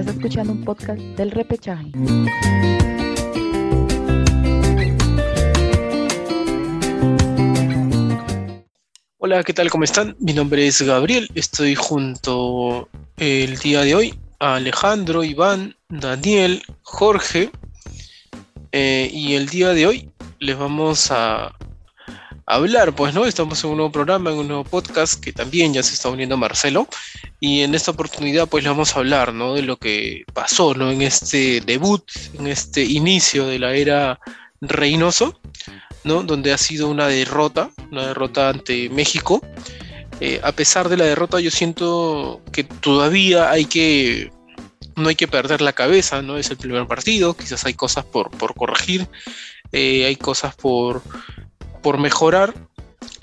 Estás escuchando un podcast del repechaje. Hola, ¿qué tal? ¿Cómo están? Mi nombre es Gabriel. Estoy junto el día de hoy a Alejandro, Iván, Daniel, Jorge. Eh, y el día de hoy les vamos a hablar, pues, ¿no? Estamos en un nuevo programa, en un nuevo podcast que también ya se está uniendo Marcelo. Y en esta oportunidad, pues, le vamos a hablar, ¿no? De lo que pasó, ¿no? En este debut, en este inicio de la era Reynoso, ¿no? Donde ha sido una derrota, una derrota ante México. Eh, a pesar de la derrota, yo siento que todavía hay que no hay que perder la cabeza, ¿no? Es el primer partido, quizás hay cosas por, por corregir, eh, hay cosas por, por mejorar.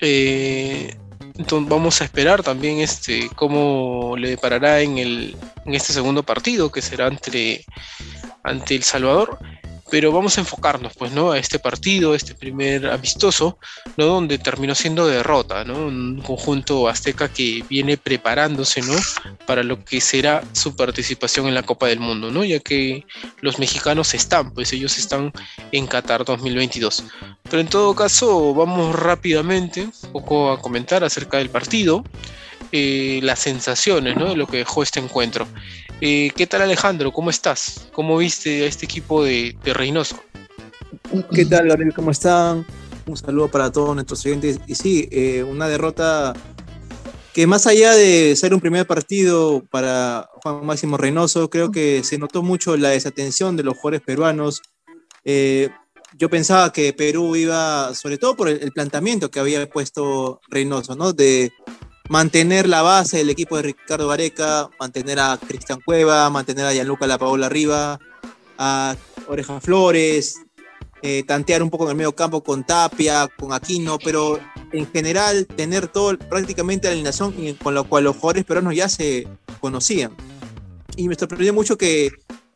Eh, entonces vamos a esperar también este, cómo le deparará en, el, en este segundo partido, que será entre, ante El Salvador pero vamos a enfocarnos pues no a este partido este primer amistoso no donde terminó siendo derrota no un conjunto azteca que viene preparándose no para lo que será su participación en la Copa del Mundo no ya que los mexicanos están pues ellos están en Qatar 2022 pero en todo caso vamos rápidamente un poco a comentar acerca del partido eh, las sensaciones ¿no? de lo que dejó este encuentro eh, ¿Qué tal Alejandro? ¿Cómo estás? ¿Cómo viste a este equipo de, Reynoso? ¿Qué tal Gabriel? ¿Cómo están? Un saludo para todos nuestros oyentes. Y sí, eh, una derrota que más allá de ser un primer partido para Juan Máximo Reynoso, creo que se notó mucho la desatención de los jugadores peruanos. Eh, yo pensaba que Perú iba, sobre todo por el, el, planteamiento que había puesto Reynoso, ¿no? De mantener la base del equipo de Ricardo Vareca, mantener a Cristian Cueva, mantener a Gianluca La Paola arriba, a Oreja Flores, eh, tantear un poco en el medio campo con Tapia, con Aquino, pero en general tener todo prácticamente la alineación con lo cual los jugadores peruanos ya se conocían. Y me sorprendió mucho que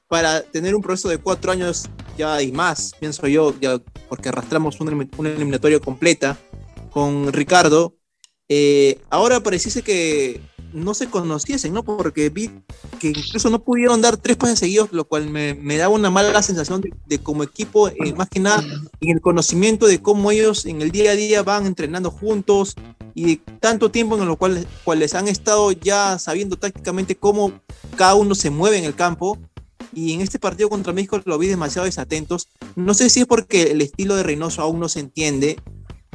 para tener un proceso de cuatro años ya y más, pienso yo, ya porque arrastramos una, una eliminatoria completa con Ricardo, eh, ahora pareciese que no se conociesen, ¿no? Porque vi que incluso no pudieron dar tres pases seguidos, lo cual me, me daba una mala sensación de, como equipo, eh, más que nada en el conocimiento de cómo ellos en el día a día van entrenando juntos y tanto tiempo en lo cual cuales han estado ya sabiendo tácticamente cómo cada uno se mueve en el campo. Y en este partido contra México lo vi demasiado desatentos. No sé si es porque el estilo de Reynoso aún no se entiende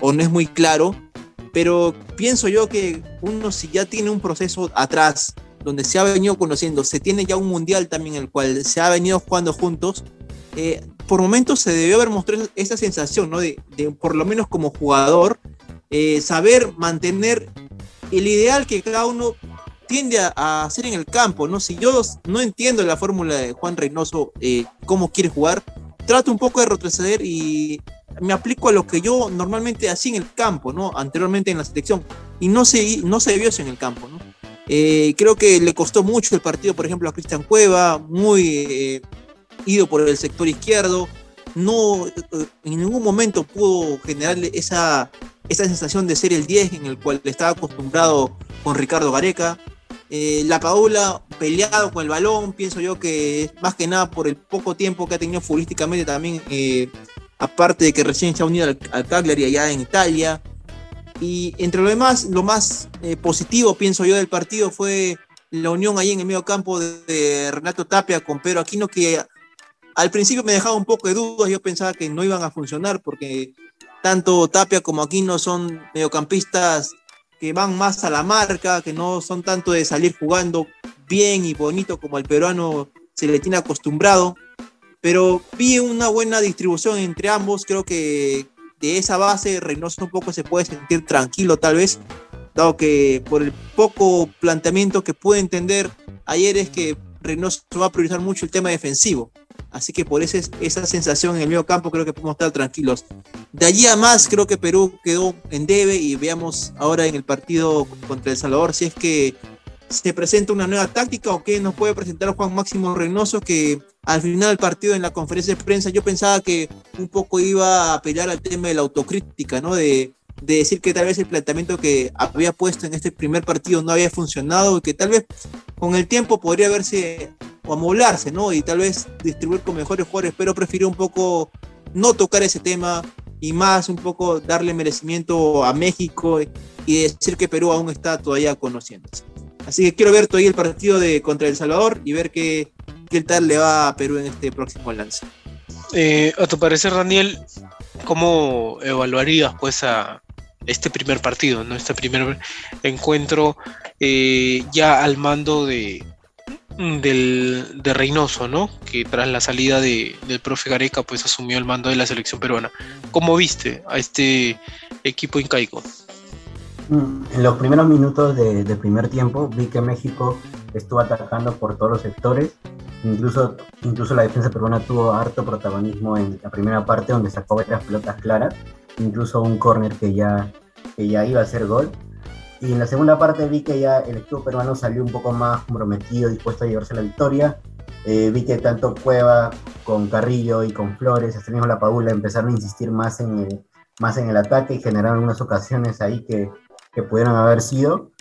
o no es muy claro, pero pienso yo que uno si ya tiene un proceso atrás donde se ha venido conociendo, se tiene ya un mundial también en el cual se ha venido jugando juntos, eh, por momentos se debió haber mostrado esa sensación, ¿no? De, por lo menos como jugador, eh, saber mantener el ideal que cada uno tiende a, hacer en el campo, ¿no? Si yo no entiendo la fórmula de Juan Reynoso, eh, cómo quiere jugar, trato un poco de retroceder y me aplico a lo que yo normalmente hacía en el campo, ¿no? Anteriormente en la selección. Y no se, no se vio eso en el campo, ¿no? Eh, creo que le costó mucho el partido, por ejemplo, a Cristian Cueva, muy eh, ido por el sector izquierdo. No, eh, en ningún momento pudo generarle esa, esa sensación de ser el 10 en el cual estaba acostumbrado con Ricardo Gareca. la Paula peleado con el balón, pienso yo que más que nada por el poco tiempo que ha tenido futbolísticamente también aparte de que recién se ha unido al, al Cagliari allá en Italia. Y entre lo demás, lo más eh, positivo, pienso yo, del partido fue la unión ahí en el medio campo de, Renato Tapia con Pedro Aquino, que al principio me dejaba un poco de dudas, yo pensaba que no iban a funcionar porque tanto Tapia como Aquino son mediocampistas que van más a la marca, que no son tanto de salir jugando bien y bonito como el peruano se le tiene acostumbrado pero vi una buena distribución entre ambos. Creo que de esa base Reynoso un poco se puede sentir tranquilo tal vez, dado que por el poco planteamiento que pude entender ayer es que Reynoso va a priorizar mucho el tema defensivo. Así que por esa, esa sensación en el medio campo creo que podemos estar tranquilos. De allí a más creo que Perú quedó en debe y veamos ahora en el partido contra El Salvador si es que se presenta una nueva táctica o qué nos puede presentar Juan Máximo Reynoso que al final del partido en la conferencia de prensa yo pensaba que un poco iba a apelar al tema de la autocrítica, ¿no? De, decir que tal vez el planteamiento que había puesto en este primer partido no había funcionado y que tal vez con el tiempo podría haberse o amoblarse, ¿no? Y tal vez distribuir con mejores jugadores, pero prefirió un poco no tocar ese tema y más un poco darle merecimiento a México y decir que Perú aún está todavía conociéndose. Así que quiero ver todavía el partido de contra El Salvador y ver qué, qué tal le va a Perú en este próximo lance. Eh, a tu parecer, Daniel, ¿cómo evaluarías pues a este primer partido, ¿no? este primer encuentro eh, ya al mando de, del, de Reynoso, ¿no? Que tras la salida de, del profe Gareca, pues asumió el mando de la selección peruana. ¿Cómo viste a este equipo incaico? Mm, en los primeros minutos de, primer tiempo vi que México estuvo atacando por todos los sectores. Incluso, incluso la defensa peruana tuvo harto protagonismo en la primera parte donde sacó varias pelotas claras, incluso un córner que ya, que ya iba a ser gol. Y en la segunda parte vi que ya el equipo peruano salió un poco más comprometido, dispuesto a llevarse la victoria. Eh, vi que tanto Cueva con Carrillo y con Flores, hasta mismo la Paula, empezaron a insistir más en el, más en el ataque y generaron unas ocasiones ahí que, que haber sido.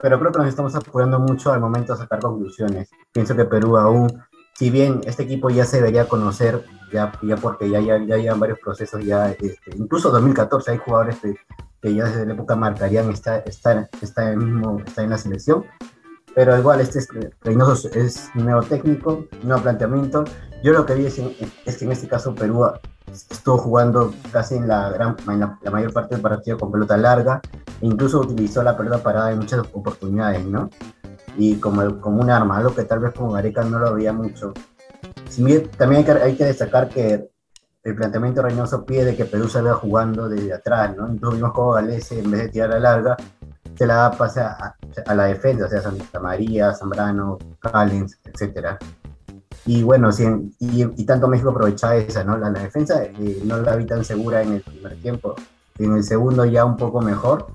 Pero creo que nos estamos apurando mucho al momento de sacar conclusiones. Pienso que Perú aún, si bien este equipo ya se debería conocer, ya, ya porque ya, ya, ya llevan varios procesos, ya este, incluso 2014 hay jugadores de que ya desde la época marcarían estar, estar, estar, mismo, está en la selección. Pero igual, este es, Reynoso es nuevo técnico, nuevo planteamiento. Yo lo que vi es, que en este caso Perú estuvo jugando casi en la, gran, la, mayor parte del partido con pelota larga, e incluso utilizó la pelota parada en muchas oportunidades, ¿no? Y como, como un arma, algo que tal vez con Gareca no lo había mucho. también hay que, hay que destacar que el planteamiento Reynoso pide que Perú salga jugando desde atrás, ¿no? Entonces vimos como Galese, en vez de tirar a larga, se la da pase a, la defensa, o sea, Santa María, Zambrano, Callens, etc. Y bueno, y, tanto México aprovechaba esa, ¿no? La, defensa eh, no la vi tan segura en el primer tiempo, en el segundo ya un poco mejor,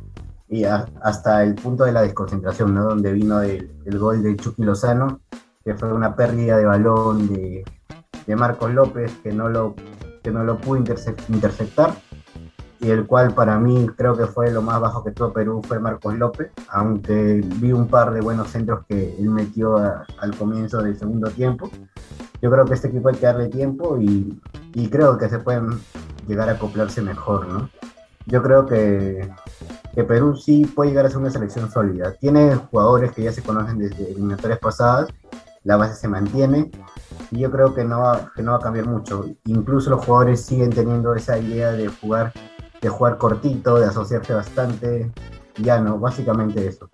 y hasta el punto de la desconcentración, ¿no? Donde vino el, gol de Chucky Lozano, que fue una pérdida de balón de, de Marcos López, que no lo que no lo pudo interceptar y el cual para mí creo que fue lo más bajo que tuvo Perú fue Marcos López, aunque vi un par de buenos centros que él metió al comienzo del segundo tiempo. Yo creo que este equipo hay que darle tiempo y, creo que se pueden llegar a acoplarse mejor, ¿no? Yo creo que, que, Perú sí puede llegar a ser una selección sólida. Tiene jugadores que ya se conocen desde eliminatorias pasadas, la base se mantiene y yo creo que no, va, que no va a cambiar mucho. Incluso los jugadores siguen teniendo esa idea de jugar, de jugar cortito, de asociarse bastante. Ya no, básicamente eso.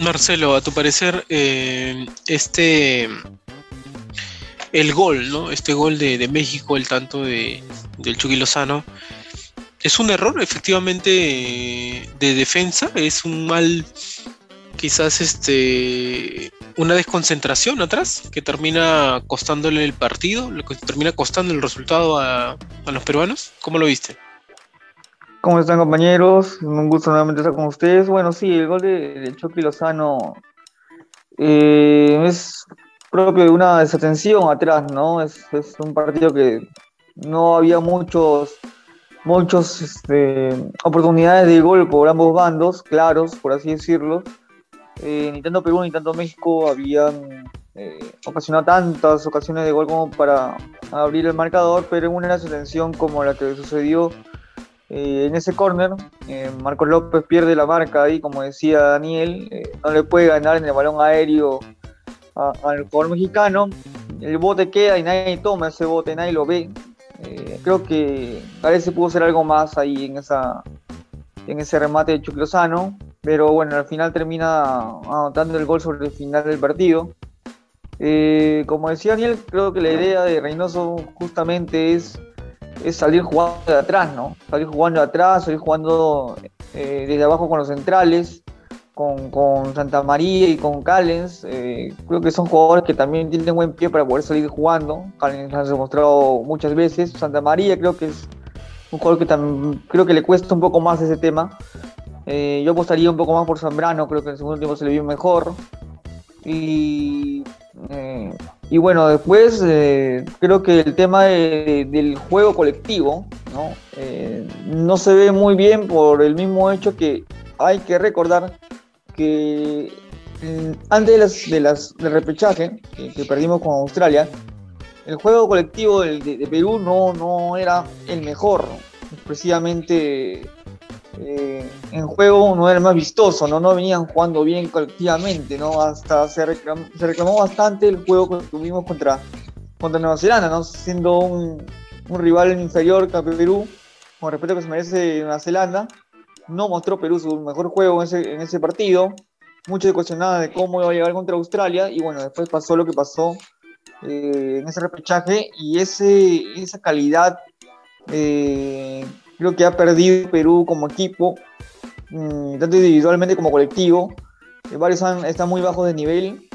Marcelo, a tu parecer, eh, este el gol, ¿no? Este gol de, México, el tanto de, del Chucky Lozano, es un error efectivamente de defensa, es un mal quizás este una desconcentración atrás que termina costándole el partido, que termina costando el resultado a, los peruanos. ¿Cómo lo viste? ¿Cómo están compañeros? Un gusto nuevamente estar con ustedes. Bueno, sí, el gol de, de Chucky Lozano eh, es propio de una desatención atrás, ¿no? Es, un partido que no había muchos muchos este, oportunidades de gol por ambos bandos, claros, por así decirlo eh, ni tanto Perú ni tanto México habían eh, ocasionado tantas ocasiones de gol como para abrir el marcador, pero en una situación como la que sucedió eh, en ese córner, eh, Marcos López pierde la marca ahí, como decía Daniel, no le puede ganar en el balón aéreo al jugador mexicano, el bote queda y nadie toma ese bote, nadie lo ve. creo que parece pudo ser algo más ahí en esa en ese remate de Chuclosano pero bueno, al final termina anotando el gol sobre el final del partido. Eh, como decía Daniel, creo que la idea de Reynoso justamente es, es salir jugando de atrás, ¿no? Salir jugando de atrás, salir jugando eh, desde abajo con los centrales, con, Santa María y con Callens. Eh, creo que son jugadores que también tienen buen pie para poder salir jugando. Callens lo ha demostrado muchas veces. Santa María creo que es un jugador que también creo que le cuesta un poco más ese tema. Eh, yo apostaría un poco más por Zambrano, creo que en el segundo tiempo se le vio mejor. Y, eh, y bueno, después creo que el tema del juego colectivo ¿no? no se ve muy bien por el mismo hecho que hay que recordar que mm, antes de las, de del repechaje que, perdimos con Australia, el juego colectivo de, Perú no, no era el mejor. Precisamente eh, en juego no era el más vistoso, ¿no? no venían jugando bien colectivamente, ¿no? hasta se reclamó, se reclamó bastante el juego que tuvimos contra, contra Nueva Zelanda, ¿no? siendo un, un rival inferior que Perú, con respeto que se merece Nueva Zelanda, no mostró Perú su mejor juego en ese, en ese partido, mucho se cuestionaba de cómo iba a llegar contra Australia y bueno, después pasó lo que pasó eh, en ese repechaje y ese, esa calidad eh, creo que ha perdido Perú como equipo, mm, tanto individualmente como colectivo. Eh, varios han- están muy bajos de nivel.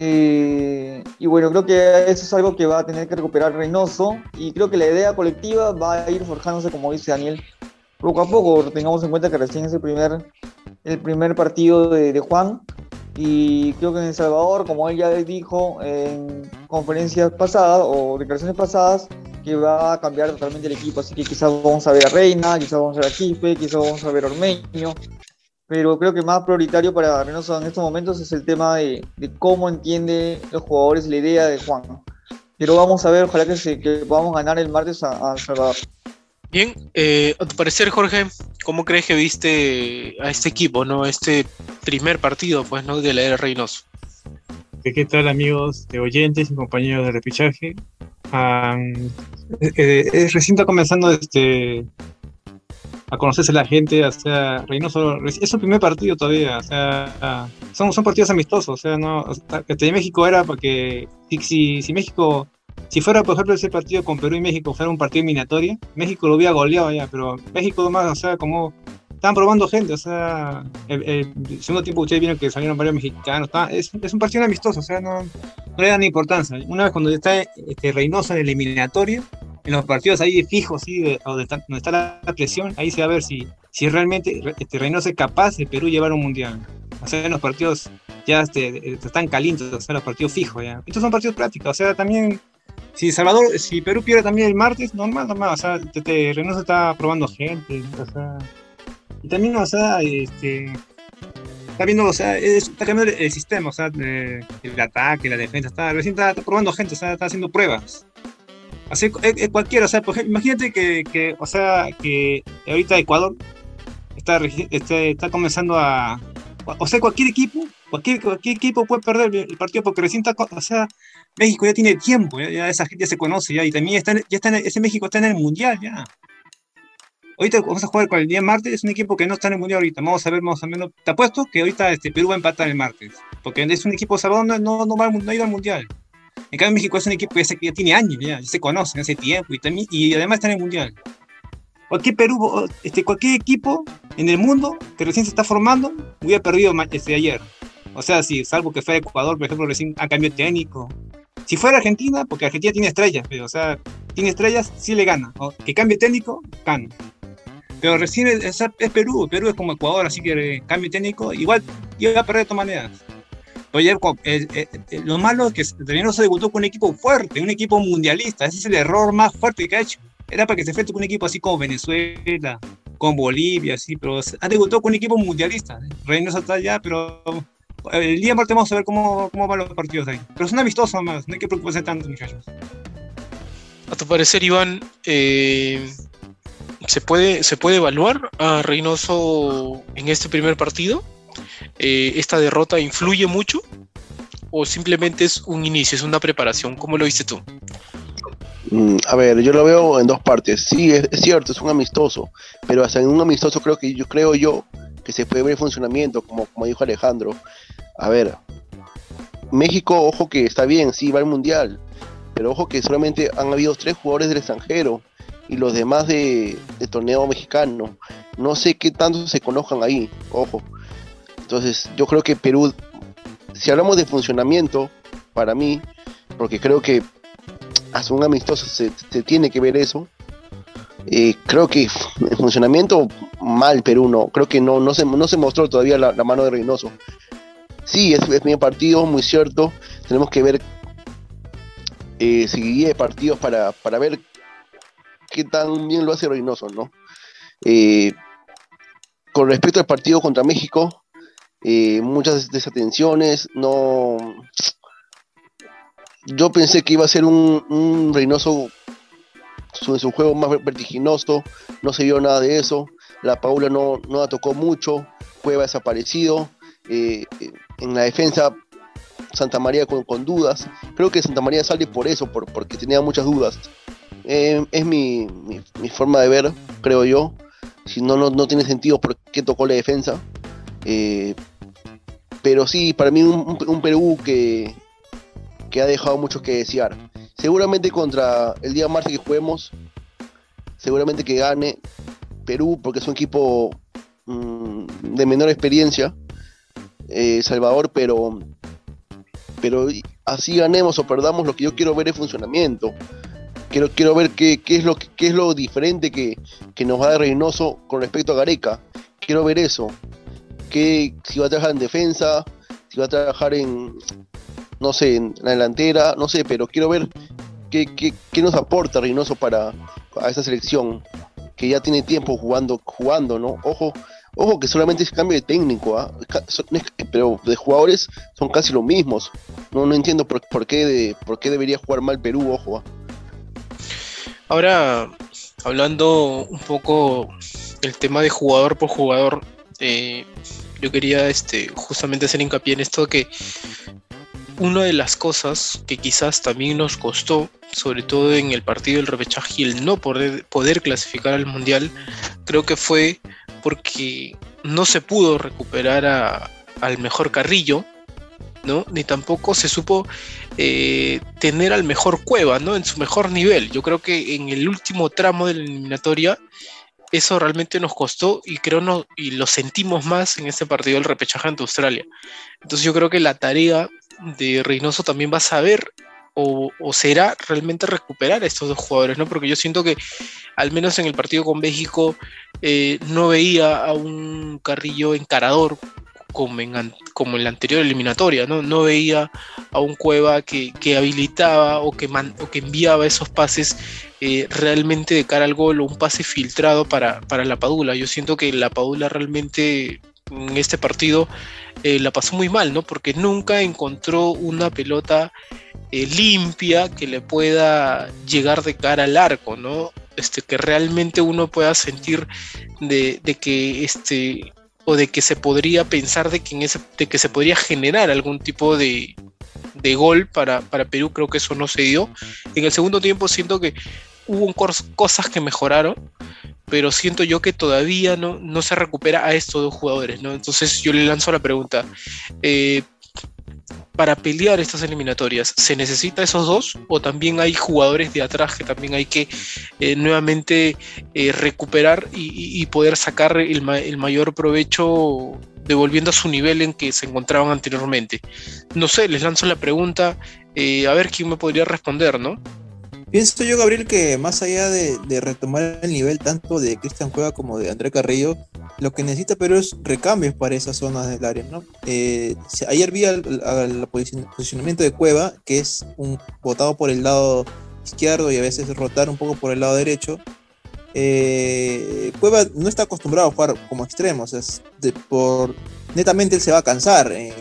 Eh, y bueno, creo que eso es algo que va a tener que recuperar Reynoso. Y creo que la idea colectiva va a ir forjándose, como dice Daniel, poco a poco. Tengamos en cuenta que recién es el primer, el primer partido de, de Juan. Y creo que en El Salvador, como él ya dijo en conferencias pasadas o declaraciones pasadas, que va a cambiar totalmente el equipo. Así que quizás vamos a ver a Reina, quizás vamos a ver a Quispe, quizás vamos a ver a Ormeño. Pero creo que más prioritario para Reynoso en estos momentos es el tema de, de cómo entiende los jugadores la idea de Juan. Pero vamos a ver, ojalá que, se, que podamos ganar el martes a, a Salvador. Bien, eh, a tu parecer, Jorge, ¿cómo crees que viste a este equipo, no? Este primer partido, pues, ¿no? De la era Reynoso. ¿Qué tal amigos de oyentes y compañeros de repichaje? Am, eh, eh, recién está comenzando este, a conocerse la gente, o sea, Reynoso, es su primer partido todavía, o sea, son, son partidos amistosos, o sea, no, o México era porque si, si México, si fuera por ejemplo ese partido con Perú y México fuera un partido eliminatorio, México lo hubiera goleado ya, pero México más, o sea, como estaban probando gente, o sea, el, el segundo tiempo ustedes vieron que salieron varios mexicanos, está- es, es un partido amistoso, o sea, no, no le dan importancia. Una vez cuando está este, Reynoso en el eliminatorio, en los partidos ahí fijos, ¿sí? de- donde, está, donde está la, presión, ahí se va a ver si, si realmente Re- este, Reynoso es capaz de Perú llevar un mundial. O sea, en los partidos ya este, están calientes, o sea, los partidos fijos ya. Estos son partidos prácticos, o sea, también si Salvador, si Perú pierde también el martes, normal, normal, o sea, te, te- Reynoso está probando gente, o sea, y también, o sea, este, está viendo, o sea, es- está cambiando el, el sistema, o sea, de- el ataque, la defensa, está, recién está, está probando gente, o sea, está haciendo pruebas. Así, eh, eh, cualquiera, o sea, por ejemplo, imagínate que, que, o sea, que ahorita Ecuador está, este, está comenzando a, o sea, cualquier equipo, cualquier, cualquier equipo puede perder el partido porque recién está, o sea, México ya tiene tiempo, ya, ya esa gente ya se conoce, ya, y también está, ya está en ese México está en el Mundial, ya. Ahorita vamos a jugar con el día martes, es un equipo que no está en el mundial ahorita. Vamos a ver más o menos. Te apuesto que ahorita este, Perú va a empatar el martes. Porque es un equipo salvador, no, no, no va no ha ido al mundial. En cambio, México es un equipo que ya, ya tiene años, ya, ya se conocen hace tiempo y, también, y además está en el mundial. Cualquier Perú, este, cualquier equipo en el mundo que recién se está formando hubiera perdido este, ayer. O sea, si, salvo que fuera Ecuador, por ejemplo, recién a cambio técnico. Si fuera Argentina, porque Argentina tiene estrellas, pero, o sea, tiene estrellas, sí le gana. O que cambie técnico, gana. Pero recién es, es- Perú, Perú es como Ecuador, así que eh, cambio técnico, igual iba a perder de todas maneras. El- lo malo es que Reynoso debutó con un equipo fuerte, un equipo mundialista, ese es el error más fuerte que ha hecho. Era para que se enfrente con un equipo así como Venezuela, con Bolivia, así, pero se- ha debutado con un equipo mundialista. Reynoso está allá, pero el día martes vamos a ver cómo, cómo van los partidos ahí. Pero son amistosos más, no hay que preocuparse tanto, muchachos. A tu parecer, Iván, eh, ¿se, puede, ¿se puede evaluar a Reynoso en este primer partido? Eh, ¿Esta derrota influye mucho? ¿O simplemente es un inicio, es una preparación? ¿Cómo lo viste tú? Mm, A ver, yo lo veo en dos partes. Sí, es, es cierto, es un amistoso, pero hasta en un amistoso creo que yo creo yo que se puede ver funcionamiento, como, como dijo Alejandro. A ver, México, ojo que está bien, sí, va al mundial, pero ojo que solamente han habido tres jugadores del extranjero y los demás de, torneo mexicano. No sé qué tanto se conozcan ahí, ojo. Entonces, yo creo que Perú, si hablamos de funcionamiento, para mí, porque creo que hasta un amistoso se, se tiene que ver eso. Eh, creo que en funcionamiento mal Perú no, creo que no, no, se, no se mostró todavía la, mano de Reynoso. Sí, es, es mi partido, muy cierto. Tenemos que ver eh, seguiría partidos para, para ver qué tan bien lo hace Reynoso, ¿no? Eh, con respecto al partido contra México, eh, muchas desatenciones, no... Yo pensé que iba a ser un Reynoso su, su juego más vertiginoso, no se vio nada de eso, la Paula no, no la tocó mucho, Cueva desaparecido, eh, en la defensa Santa María con, con, dudas, creo que Santa María sale por eso, por, porque tenía muchas dudas. Eh, es mi, mi, forma de ver, creo yo. Si no, no, no, tiene sentido por qué tocó la defensa. Eh, pero sí, para mí un, un, Perú que, que ha dejado mucho que desear. Seguramente contra el día martes que juguemos, seguramente que gane Perú, porque es un equipo mmm, de menor experiencia, eh, Salvador, pero, pero así ganemos o perdamos, lo que yo quiero ver es funcionamiento. Quiero, quiero ver qué, qué, es lo, qué es lo diferente que, que nos va a dar Reynoso con respecto a Gareca. Quiero ver eso. Que, si va a trabajar en defensa, si va a trabajar en, no sé, en la delantera, no sé, pero quiero ver qué, qué, nos aporta Reynoso para a esta selección que ya tiene tiempo jugando, jugando, ¿no? Ojo, ojo que solamente es cambio de técnico, ¿eh? pero de jugadores son casi los mismos. No, no entiendo por, qué de, por qué debería jugar mal Perú, ojo. ¿eh? Ahora, hablando un poco el tema de jugador por jugador, eh, yo quería este, justamente hacer hincapié en esto que una de las cosas que quizás también nos costó, sobre todo en el partido del repechaje y el no poder, poder clasificar al mundial, creo que fue porque no se pudo recuperar al mejor Carrillo, ¿no? Ni tampoco se supo eh, tener al mejor Cueva, ¿no? En su mejor nivel. Yo creo que en el último tramo de la eliminatoria eso realmente nos costó y creo no, y lo sentimos más en este partido del repechaje ante Australia. Entonces yo creo que la tarea de Reynoso también va a saber o, será realmente recuperar a estos dos jugadores, ¿no? Porque yo siento que al menos en el partido con México eh, no veía a un Carrillo encarador como en, como en la anterior eliminatoria, ¿no? No veía a un Cueva que, que habilitaba o que, que enviaba esos pases eh, realmente de cara al gol o un pase filtrado para, para la Padula. Yo siento que la Padula realmente en este partido eh, la pasó muy mal, ¿no? Porque nunca encontró una pelota eh, limpia que le pueda llegar de cara al arco, ¿no? Este, que realmente uno pueda sentir de, de que este o de que se podría pensar de que, en ese, de que se podría generar algún tipo de, de gol para, para, Perú, creo que eso no se dio. En el segundo tiempo siento que hubo cosas que mejoraron, pero siento yo que todavía no, se recupera a estos dos jugadores, ¿no? Entonces yo le lanzo la pregunta, eh, para pelear estas eliminatorias, ¿se necesita esos dos o también hay jugadores de atrás que también hay que eh, nuevamente eh, recuperar y, poder sacar el, ma el, mayor provecho devolviendo a su nivel en que se encontraban anteriormente? No sé, les lanzo la pregunta, a ver quién me podría responder, ¿no? Pienso yo, Gabriel, que más allá de, de retomar el nivel tanto de Cristian Cueva como de André Carrillo, lo que necesita Perú es recambios para esas zonas del área, ¿no? Eh, ayer vi el, posicionamiento de Cueva, que es un botado por el lado izquierdo y a veces rotar un poco por el lado derecho. Eh, Cueva no está acostumbrado a jugar como extremo, de, por, netamente él se va a cansar. Eh,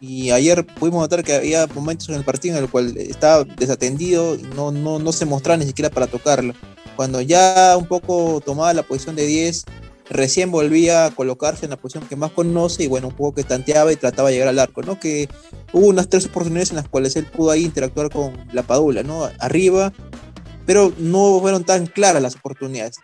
y ayer pudimos notar que había momentos en el partido en el cual estaba desatendido no, no, no se mostraba ni siquiera para tocarlo. Cuando ya un poco tomaba la posición de 10, recién volvía a colocarse en la posición que más conoce y bueno, un poco que tanteaba y trataba de llegar al arco, ¿no? Que hubo unas tres oportunidades en las cuales él pudo ahí interactuar con la Padula, ¿no? Arriba, pero no fueron tan claras las oportunidades.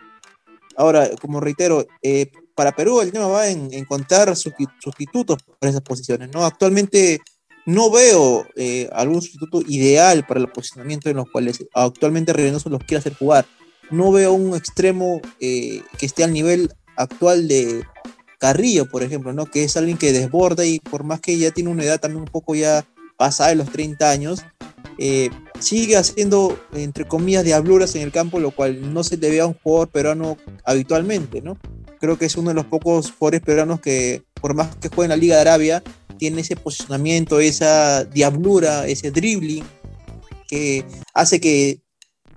Ahora, como reitero, eh, para Perú el tema va en encontrar sustitutos para esas posiciones, ¿no? Actualmente no veo eh, algún sustituto ideal para el posicionamiento en los cuales actualmente Reynoso los quiere hacer jugar. No veo un extremo eh, que esté al nivel actual de Carrillo, por ejemplo, ¿no? Que es alguien que desborda y por más que ya tiene una edad también un poco ya pasada de los 30 años, eh, sigue haciendo, entre comillas, diabluras en el campo, lo cual no se le ve a un jugador peruano habitualmente, ¿no? Creo que es uno de los pocos jugadores peruanos que, por más que juegue en la Liga de Arabia, tiene ese posicionamiento, esa diablura, ese dribbling, que hace que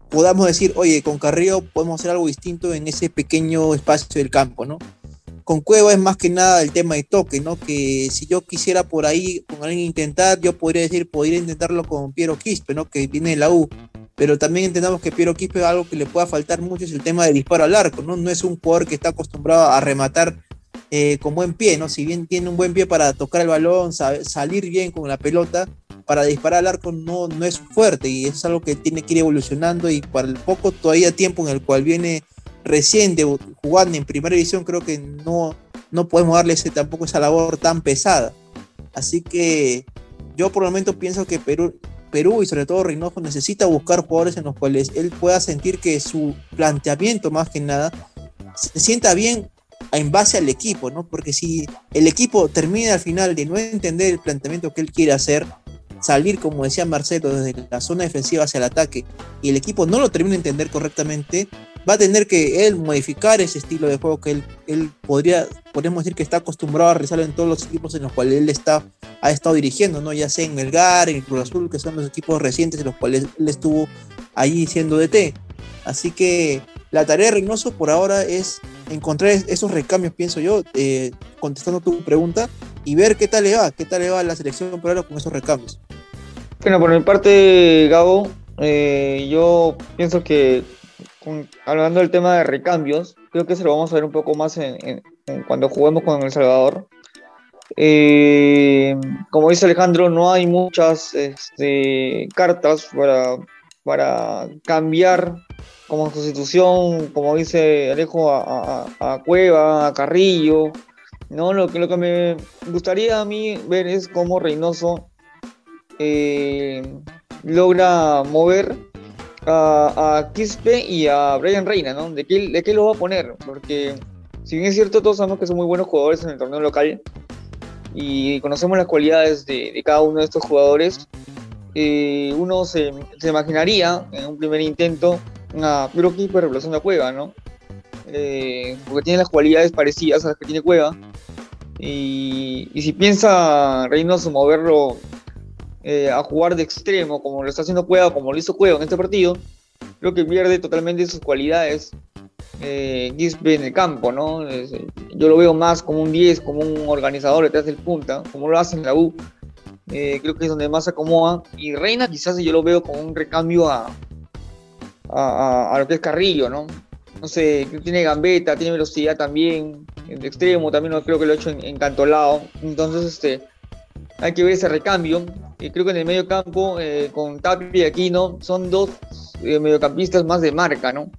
podamos decir, oye, con Carrillo podemos hacer algo distinto en ese pequeño espacio del campo, ¿no? Con Cueva es más que nada el tema de toque, ¿no? Que si yo quisiera por ahí con alguien intentar, yo podría decir, podría intentarlo con Piero Quispe, ¿no? Que viene de la U. Pero también entendamos que Piero Quispe algo que le pueda faltar mucho es el tema de disparo al arco, ¿no? No es un jugador que está acostumbrado a rematar eh, con buen pie, ¿no? Si bien tiene un buen pie para tocar el balón, salir bien con la pelota, para disparar al arco no, no es fuerte y es algo que tiene que ir evolucionando y para el poco todavía tiempo en el cual viene recién jugando en primera división, creo que no, no podemos darle tampoco esa labor tan pesada. Así que yo por el momento pienso que Perú, Perú y sobre todo Reynoso necesita buscar jugadores en los cuales él pueda sentir que su planteamiento más que nada se sienta bien en base al equipo, ¿no? Porque si el equipo termina al final de no entender el planteamiento que él quiere hacer, salir, como decía Marcelo, desde la zona defensiva hacia el ataque, y el equipo no lo termina de entender correctamente, va a tener que él modificar ese estilo de juego que él, él podría, podemos decir que está acostumbrado a realizar en todos los equipos en los cuales él está, ha estado dirigiendo, ¿no? ya sea en Melgar, en el Cruz Azul, que son los equipos recientes en los cuales él estuvo allí siendo DT. Así que la tarea de Reynoso por ahora es encontrar esos recambios, pienso yo, eh, contestando tu pregunta, y ver qué tal le va, qué tal le va a la selección por ahora con esos recambios. Bueno, por mi parte, Gabo, eh, yo pienso que hablando del tema de recambios, creo que se lo vamos a ver un poco más en, cuando juguemos con El Salvador. Eh, como dice Alejandro, no hay muchas este, cartas para, para cambiar como constitución, como dice Alejo, a, Cueva, a Carrillo. ¿no? Lo, que, lo que me gustaría a mí ver es cómo Reynoso eh, logra mover a, Quispe y a Brian Reina, ¿no? ¿De qué, ¿De qué lo va a poner? Porque si bien es cierto, todos sabemos que son muy buenos jugadores en el torneo local y conocemos las cualidades de, cada uno de estos jugadores, eh, uno se, se, imaginaría en un primer intento a Piro Quispe reemplazando a Cueva, ¿no? Eh, porque tiene las cualidades parecidas a las que tiene Cueva. Y, y si piensa Reynoso moverlo eh, a jugar de extremo, como lo está haciendo Cueva, como lo hizo Cueva en este partido, creo que pierde totalmente sus cualidades eh, en el campo, ¿no? yo lo veo más como un 10, como un organizador detrás del punta, como lo hace en la U. Eh, creo que es donde más se acomoda. Y Reina quizás yo lo veo como un recambio a, a, a, lo que es Carrillo, ¿no? No sé, tiene gambeta, tiene velocidad también, de extremo también creo que lo ha hecho en, encantolado. Entonces, este, hay que ver ese recambio. Y creo que en el medio campo, eh, con Tapia y Aquino, son dos eh, mediocampistas más de marca, ¿no?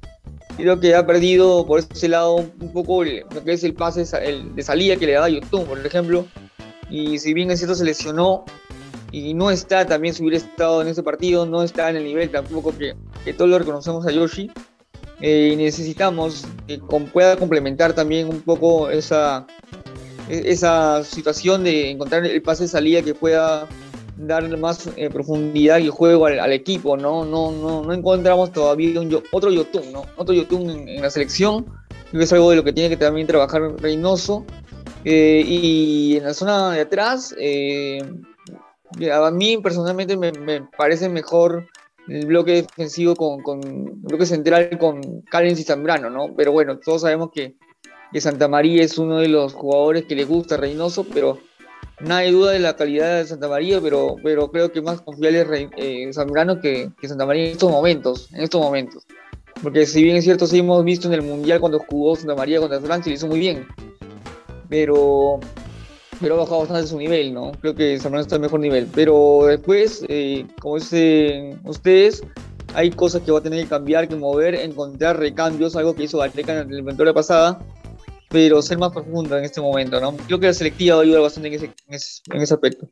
Creo que ha perdido por ese lado un poco lo que es el pase el de salida que le da YouTube, por ejemplo. Y si bien es cierto, se lesionó y no está también si hubiera estado en ese partido, no está en el nivel tampoco que, que todos lo reconocemos a Yoshi. Eh, necesitamos que pueda complementar también un poco esa, esa situación de encontrar el pase de salida que pueda dar más eh, profundidad y juego al, equipo, ¿no? No, no, no encontramos todavía un, otro Yotun, ¿no? Otro Yotun en, la selección, es algo de lo que tiene que también trabajar Reynoso. Eh, y en la zona de atrás, eh, a mí personalmente me, parece mejor el bloque defensivo con, con el bloque central con Callens y Zambrano, ¿no? Pero bueno, todos sabemos que que Santa María es uno de los jugadores que le gusta a Reynoso, pero nadie duda de la calidad de Santa María, pero, pero creo que más confiable es eh, Zambrano que, que, Santa María en estos momentos, en estos momentos. Porque si bien es cierto, sí hemos visto en el Mundial cuando jugó Santa María contra Francia, lo hizo muy bien. Pero, pero ha bajado bastante su nivel, ¿no? Creo que Zambrano está en mejor nivel. Pero después, eh, como dicen ustedes, hay cosas que va a tener que cambiar, que mover, encontrar recambios, algo que hizo Gareca en la inventoria pasada, pero ser más profunda en este momento, ¿no? Creo que la selectiva ayuda bastante en ese, en ese, aspecto.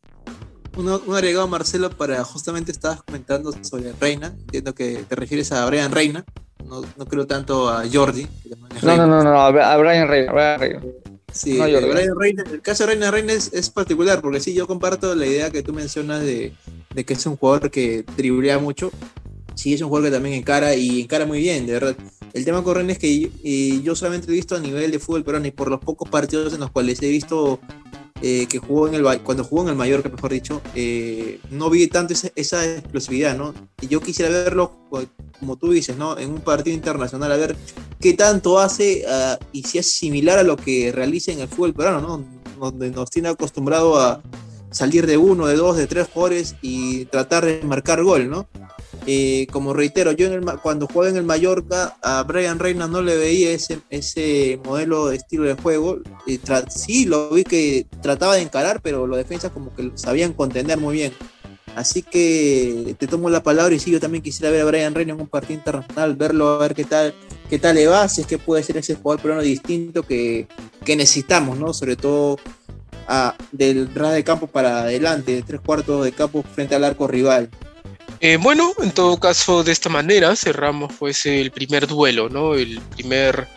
Un, un, agregado, Marcelo, para justamente estabas comentando sobre Reina. Entiendo que te refieres a Brian Reina. No, no creo tanto a Jordi. No, no, no, no, a Brian Reina. Brian Reina. Sí, no, eh, Brian Reina, el caso de Reina Reina es, es, particular, porque sí, yo comparto la idea que tú mencionas de, de que es un jugador que driblea mucho. Sí, es un jugador que también encara y encara muy bien, de verdad el tema con es que yo, solamente he visto a nivel de fútbol peruano y por los pocos partidos en los cuales he visto eh, que jugó en el cuando jugó en el Mallorca, mejor dicho, eh, no vi tanto esa, esa explosividad, ¿no? Y yo quisiera verlo, pues, como tú dices, ¿no? En un partido internacional, a ver qué tanto hace ah, y si es similar a lo que realiza en el fútbol peruano, ¿no? Donde nos tiene acostumbrado a salir de uno, de dos, de tres jugadores y tratar de marcar gol, ¿no? Como reitero, yo en el cuando jugaba en el Mallorca, a Brian Reina no le veía ese, ese modelo de estilo de juego. Eh, sí, lo vi que trataba de encarar, pero los defensas como que sabían contender muy bien. Así que te tomo la palabra y sí, yo también quisiera ver a Brian Reina en un partido internacional, verlo, a ver qué tal, qué tal le va, si es que puede ser ese jugador peruano distinto que, que necesitamos, ¿no? Sobre todo a- del ras de campo para adelante, de tres cuartos de campo frente al arco rival. Eh, bueno, en todo caso, de esta manera cerramos pues el primer duelo, ¿no? El primer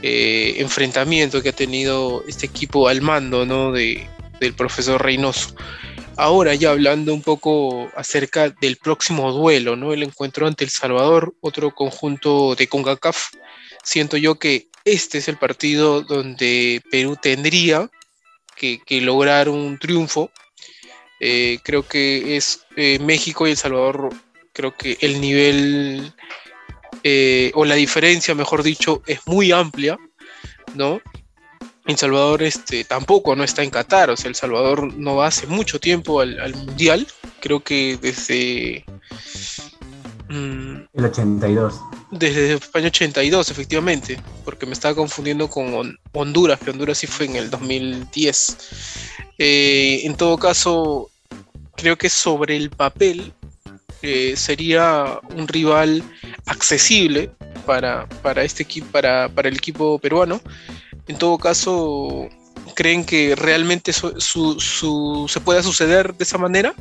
eh, enfrentamiento que ha tenido este equipo al mando, ¿no? De, del profesor Reynoso. Ahora ya hablando un poco acerca del próximo duelo, ¿no? El encuentro ante El Salvador, otro conjunto de CONCACAF. Siento yo que este es el partido donde Perú tendría que, que lograr un triunfo. Eh, creo que es eh, México y El Salvador, creo que el nivel eh, o la diferencia, mejor dicho, es muy amplia, ¿no? El Salvador este, tampoco no está en Qatar, o sea, El Salvador no va hace mucho tiempo al, al Mundial, creo que desde... mm, El 82. desde España 82, efectivamente, porque me estaba confundiendo con Hon- Honduras, que Honduras sí fue en el 2010. Eh, en todo caso, creo que sobre el papel eh, sería un rival accesible para, para este equipo, para, para el equipo peruano. En todo caso, ¿creen que realmente se pueda suceder de esa manera?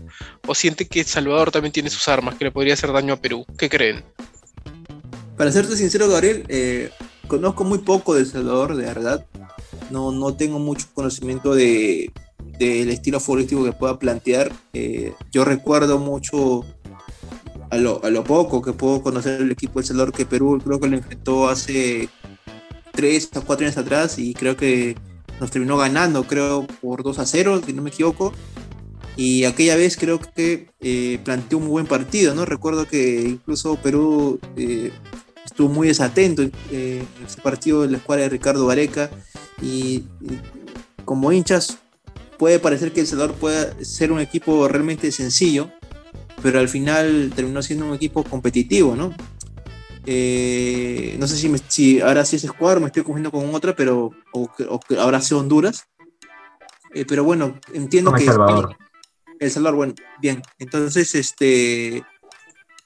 ¿O sienten que Salvador también tiene sus armas que le podría hacer daño a Perú? ¿Qué creen? Para serte sincero, Gabriel, eh, conozco muy poco de Salvador, de verdad. No, no tengo mucho conocimiento de, del estilo futbolístico que pueda plantear. Eh, yo recuerdo mucho a lo, a lo poco que puedo conocer el equipo de El Salvador, que Perú creo que lo enfrentó hace tres a cuatro años atrás y creo que nos terminó ganando, creo, por 2 a 0, si no me equivoco. Y aquella vez creo que eh, planteó un buen partido, ¿no? Recuerdo que incluso Perú eh, estuvo muy desatento eh, en ese partido de la escuadra de Ricardo Vareca y como hinchas puede parecer que El Salvador pueda ser un equipo realmente sencillo, pero al final terminó siendo un equipo competitivo, ¿no? Eh, no sé si, me- si ahora sí es escuadra, me estoy confundiendo con otra, pero o, que- o que ahora sí Honduras. Eh, pero bueno, entiendo Con El que Salvador. El Salvador, bueno, bien. Entonces, este.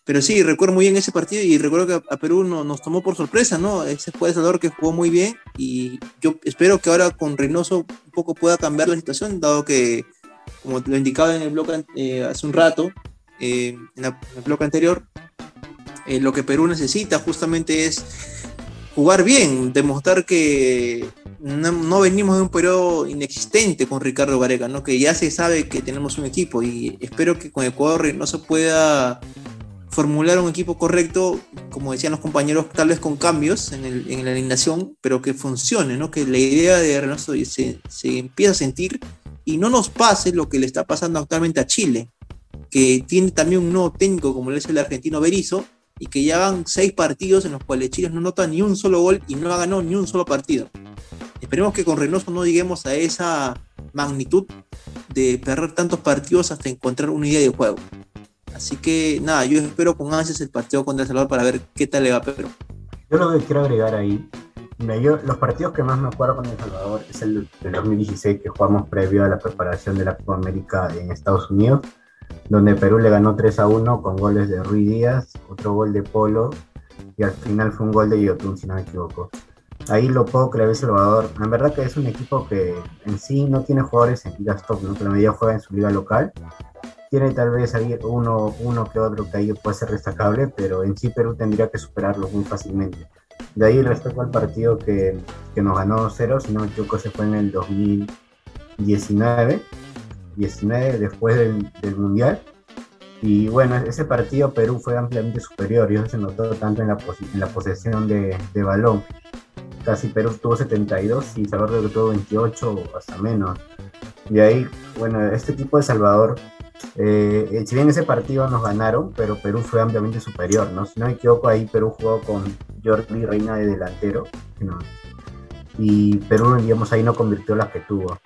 Pero sí, recuerdo muy bien ese partido y recuerdo que a, Perú no- nos tomó por sorpresa, ¿no? Ese fue El Salvador que jugó muy bien y yo espero que ahora con Reynoso un poco pueda cambiar la situación, dado que, como lo indicaba en el blog eh, hace un rato, eh, en, la- en el blog anterior, eh, lo que Perú necesita justamente es jugar bien, demostrar que no, no venimos de un periodo inexistente con Ricardo Gareca, ¿no? que ya se sabe que tenemos un equipo y espero que con Ecuador no se pueda formular un equipo correcto, como decían los compañeros, tal vez con cambios en, el- la alineación, pero que funcione, ¿no? que la idea de Reynoso se, se empiece a sentir y no nos pase lo que le está pasando actualmente a Chile, que tiene también un nuevo técnico como lo es el argentino Berizzo, y que ya van seis partidos en los cuales Chile no nota ni un solo gol y no ha ganado ni un solo partido. Esperemos que con Reynoso no lleguemos a esa magnitud de perder tantos partidos hasta encontrar una idea de juego. Así que nada, yo espero con ansias el partido contra El Salvador para ver qué tal le va a Perú. Yo lo que quiero agregar ahí, mira, yo, los partidos que más me acuerdo con El Salvador es el del 2016 que jugamos previo a la preparación de la Copa América en Estados Unidos, donde Perú le ganó 3 a 1 con goles de Rui Díaz, otro gol de Polo y al final fue un gol de Yotun, si no me equivoco. Ahí lo le ve El Salvador, en verdad que es un equipo que en sí no tiene jugadores en ligas top, ¿no? que la juega en su liga local. Tiene tal vez ahí uno, uno que otro que ahí puede ser destacable, pero en sí Perú tendría que superarlo muy fácilmente. De ahí respecto al partido que, que nos ganó 2-0, si no me equivoco, se fue en el 2019, 19 después del, Mundial. Y bueno, ese partido Perú fue ampliamente superior y eso se notó tanto en la, en la posesión de, de balón. Casi Perú tuvo 72 y Salvador tuvo 28 o hasta menos. Y ahí, bueno, este equipo de Salvador, eh, si bien ese partido nos ganaron, pero Perú fue ampliamente superior, ¿no? Si no me equivoco, ahí Perú jugó con Jordi Reina de delantero, ¿no? y Perú, digamos, ahí no convirtió las que tuvo.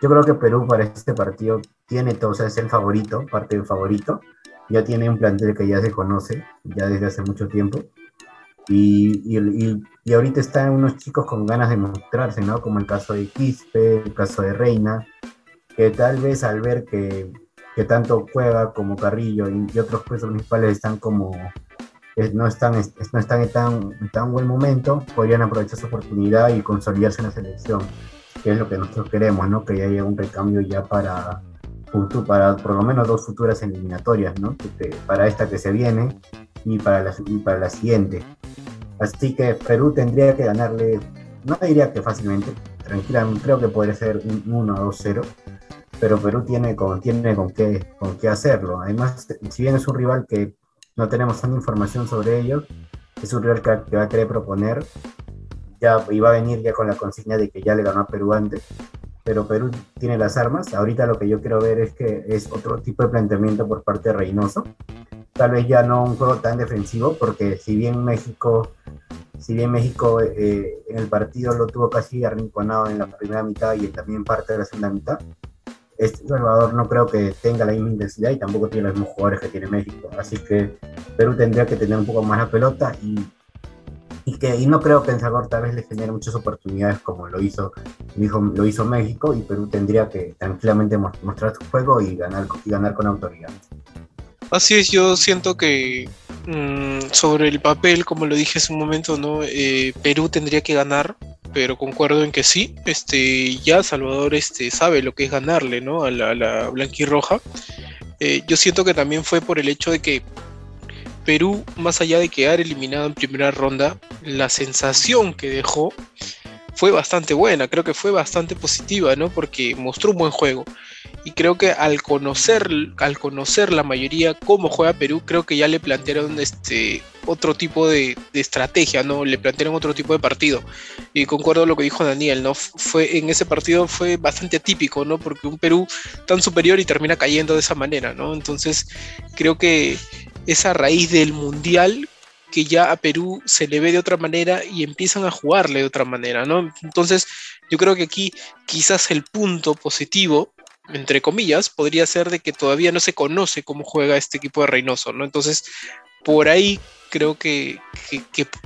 Yo creo que Perú para este partido tiene todo, o sea, es el favorito, parte del favorito. Ya tiene un plantel que ya se conoce, ya desde hace mucho tiempo. Y, y, y, ahorita están unos chicos con ganas de mostrarse, ¿no? Como el caso de Quispe, el caso de Reina, que tal vez al ver que, que tanto juega como Carrillo y, otros puestos principales están como no están, no están en tan, tan buen momento, podrían aprovechar su oportunidad y consolidarse en la selección que es lo que nosotros queremos, ¿no? Que haya un recambio ya para, para por lo menos dos futuras eliminatorias, ¿no? Para esta que se viene y para la, para la siguiente. Así que Perú tendría que ganarle, no diría que fácilmente, tranquilamente, creo que podría ser un 1 o 2-0, pero Perú tiene con, tiene con, qué, con qué hacerlo. Además, si bien es un rival que no tenemos tanta información sobre ellos, es un rival que, que va a querer proponer ya iba a venir ya con la consigna de que ya le ganó a Perú antes, pero Perú tiene las armas. Ahorita lo que yo quiero ver es que es otro tipo de planteamiento por parte de Reynoso. Tal vez ya no un juego tan defensivo, porque si bien México, si bien México eh, en el partido lo tuvo casi arrinconado en la primera mitad y también parte de la segunda mitad, este Salvador no creo que tenga la misma intensidad y tampoco tiene los mismos jugadores que tiene México. Así que Perú tendría que tener un poco más la pelota y que y no creo que en Salvador tal vez le genere muchas oportunidades como lo hizo, lo hizo México y Perú tendría que tranquilamente mostrar su juego y ganar, y ganar con autoridad. Así es, yo siento que mm, sobre el papel, como lo dije hace un momento, ¿no? Eh, Perú tendría que ganar, pero concuerdo en que sí, este, ya Salvador este, sabe lo que es ganarle ¿no? a la, la blanquirroja. Eh, yo siento que también fue por el hecho de que Perú, más allá de quedar eliminado en primera ronda, la sensación que dejó fue bastante buena, creo que fue bastante positiva, ¿no? Porque mostró un buen juego. Y creo que al conocer, al conocer la mayoría cómo juega Perú, creo que ya le plantearon este otro tipo de, estrategia, ¿no? Le plantearon otro tipo de partido. Y concuerdo con lo que dijo Daniel, ¿no? Fue, en ese partido fue bastante atípico, ¿no? Porque un Perú tan superior y termina cayendo de esa manera, ¿no? Entonces, creo que esa raíz del mundial que ya a Perú se le ve de otra manera y empiezan a jugarle de otra manera, ¿no? Entonces, yo creo que aquí quizás el punto positivo, entre comillas, podría ser de que todavía no se conoce cómo juega este equipo de Reynoso, ¿no? Entonces, por ahí creo que,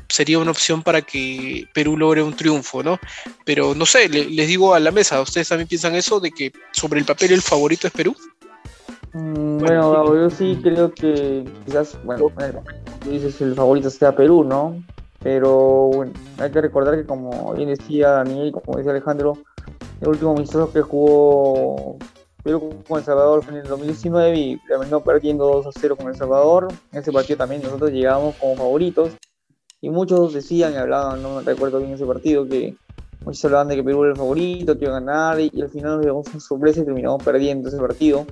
sería una opción para que Perú logre un triunfo, ¿no? Pero no sé, les digo a la mesa, ¿ustedes también piensan eso de que sobre el papel el favorito es Perú? Mm, bueno, yo sí creo que quizás, bueno, tú dices el favorito sea Perú, ¿no? Pero bueno, hay que recordar que como bien decía Daniel, como decía Alejandro, el último amistoso que jugó Perú con El Salvador fue en el 2019 y terminó perdiendo 2 a 0 con El Salvador. En ese partido también nosotros llegamos como favoritos y muchos decían y hablaban, no me recuerdo bien ese partido, que muchos hablaban de que Perú era el favorito, que iba a ganar y, al final nos llevamos una sorpresa y terminamos perdiendo ese partido.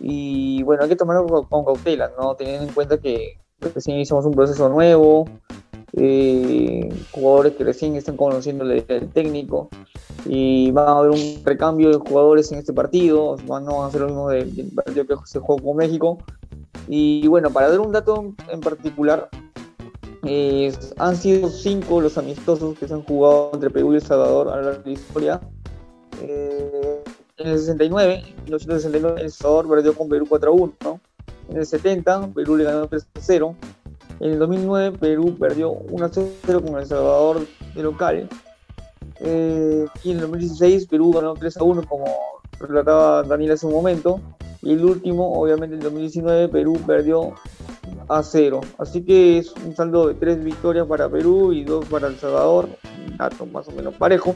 Y bueno, hay que tomarlo con, cautela, ¿no? Teniendo en cuenta que recién hicimos un proceso nuevo, eh, jugadores que recién están conociendo el, técnico y va a haber un recambio de jugadores en este partido, van a hacer lo mismo del, partido que se jugó con México. Y bueno, para dar un dato en particular, han sido cinco los amistosos que se han jugado entre Perú y El Salvador a lo largo de la historia. Eh, en el 69, en 1969, El Salvador perdió con Perú 4 a 1. En el 70, Perú le ganó 3 a 0. En el 2009, Perú perdió 1 a 0 con El Salvador de local. Eh, y en el 2016, Perú ganó 3 a 1, como relataba Daniel hace un momento. Y el último, obviamente, en el 2019, Perú perdió a 0. Así que es un saldo de 3 victorias para Perú y 2 para El Salvador. Un dato más o menos parejo.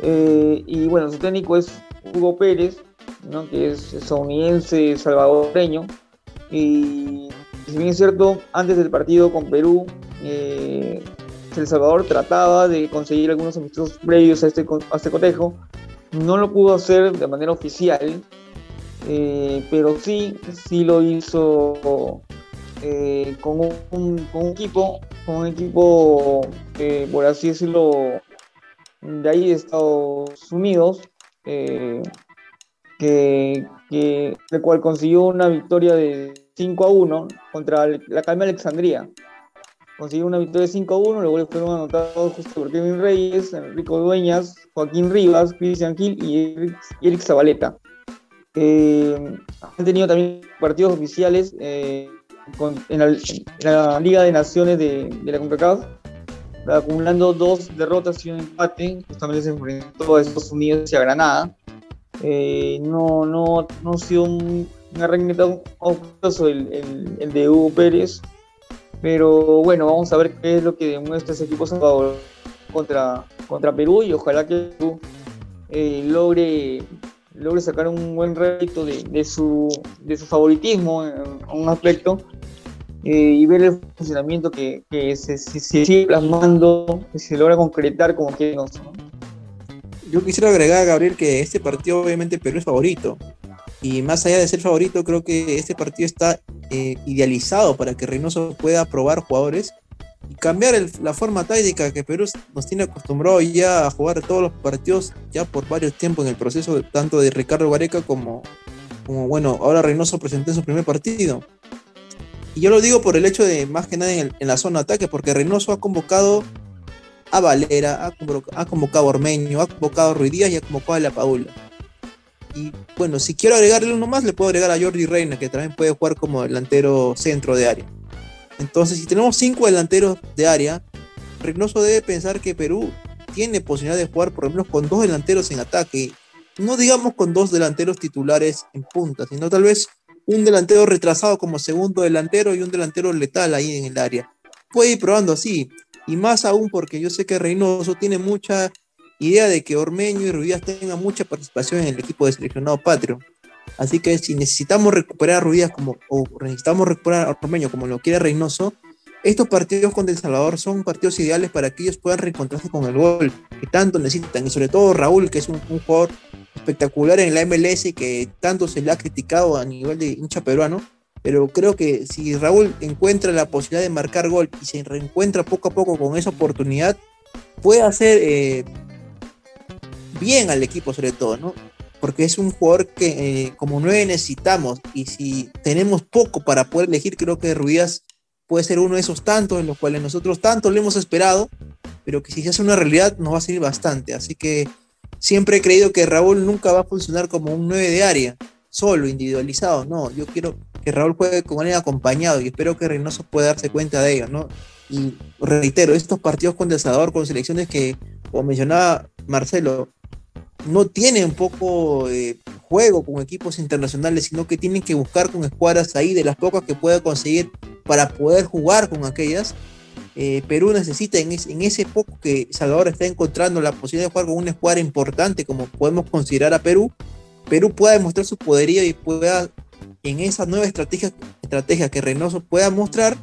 Eh, y bueno, su técnico es Hugo Pérez, que es estadounidense salvadoreño. Y si bien es cierto, antes del partido con Perú, eh, El Salvador trataba de conseguir algunos amistosos previos a este, a este cotejo. No lo pudo hacer de manera oficial, eh, pero sí, sí lo hizo eh, con, un, con, un, equipo, con un equipo, por así decirlo, de ahí de Estados Unidos, eh, que, el cual consiguió una victoria de 5 a 1 contra la Calma Alexandría. Consiguió una victoria de 5 a 1, los goles fueron anotados justo por Kevin Reyes, Enrico Dueñas, Joaquín Rivas, Cristian Gil y Eric, Zabaleta. Eh, han tenido también partidos oficiales eh, en, la, Liga de Naciones de, de la CONCACAF, acumulando dos derrotas y un empate. Justamente se enfrentó a Estados Unidos y a Granada. Eh, no, no, no ha sido un, un arranque tan el, el, de Hugo Pérez. Pero bueno, vamos a ver qué es lo que demuestra ese equipo Salvador contra, contra Perú y ojalá que Perú eh, logre, logre sacar un buen rédito de, de, su, de su favoritismo en, un aspecto eh, y ver el funcionamiento que, que se, sigue plasmando, que se logra concretar como que ¿no? Yo quisiera agregar, Gabriel, que este partido obviamente Perú es favorito. Y más allá de ser favorito, creo que este partido está eh, idealizado para que Reynoso pueda probar jugadores y cambiar la forma táctica que Perú nos tiene acostumbrado ya a jugar todos los partidos ya por varios tiempos en el proceso, tanto de Ricardo Gareca como, como bueno, ahora Reynoso presentó en su primer partido. Y yo lo digo por el hecho de, más que nada, en, la zona de ataque, porque Reynoso ha convocado a Valera, ha convocado, a Ormeño, ha convocado a Ruiz Díaz y ha convocado a La Paula. Y bueno, si quiero agregarle uno más, le puedo agregar a Jordi Reina, que también puede jugar como delantero centro de área. Entonces, si tenemos cinco delanteros de área, Reynoso debe pensar que Perú tiene posibilidad de jugar por lo menos con dos delanteros en ataque. No digamos con dos delanteros titulares en punta, sino tal vez un delantero retrasado como segundo delantero y un delantero letal ahí en el área. Puede ir probando así. Y más aún porque yo sé que Reynoso tiene mucha idea de que Ormeño y Ruidías tengan mucha participación en el equipo de seleccionado patrio. Así que si necesitamos recuperar a como, o necesitamos recuperar a Ormeño como lo quiere Reynoso, estos partidos con El Salvador son partidos ideales para que ellos puedan reencontrarse con el gol que tanto necesitan. Y sobre todo Raúl, que es un, un jugador espectacular en la MLS que tanto se le ha criticado a nivel de hincha peruano pero creo que si Raúl encuentra la posibilidad de marcar gol y se reencuentra poco a poco con esa oportunidad, puede hacer eh, bien al equipo sobre todo, ¿no? Porque es un jugador que eh, como nueve necesitamos y si tenemos poco para poder elegir, creo que Ruidas puede ser uno de esos tantos en los cuales nosotros tanto le hemos esperado, pero que si se hace una realidad nos va a servir bastante. Así que siempre he creído que Raúl nunca va a funcionar como un 9 de área, solo, individualizado. No, yo quiero que Raúl juegue con él acompañado y espero que Reynoso pueda darse cuenta de ello, ¿no? Y reitero, estos partidos con El Salvador, con selecciones que, como mencionaba Marcelo, no tienen poco eh, juego con equipos internacionales, sino que tienen que buscar con escuadras ahí de las pocas que pueda conseguir para poder jugar con aquellas. Eh, Perú necesita en, ese poco que Salvador está encontrando la posibilidad de jugar con una escuadra importante como podemos considerar a Perú, Perú pueda demostrar su poderío y pueda en esa nueva estrategia, que Reynoso pueda mostrar,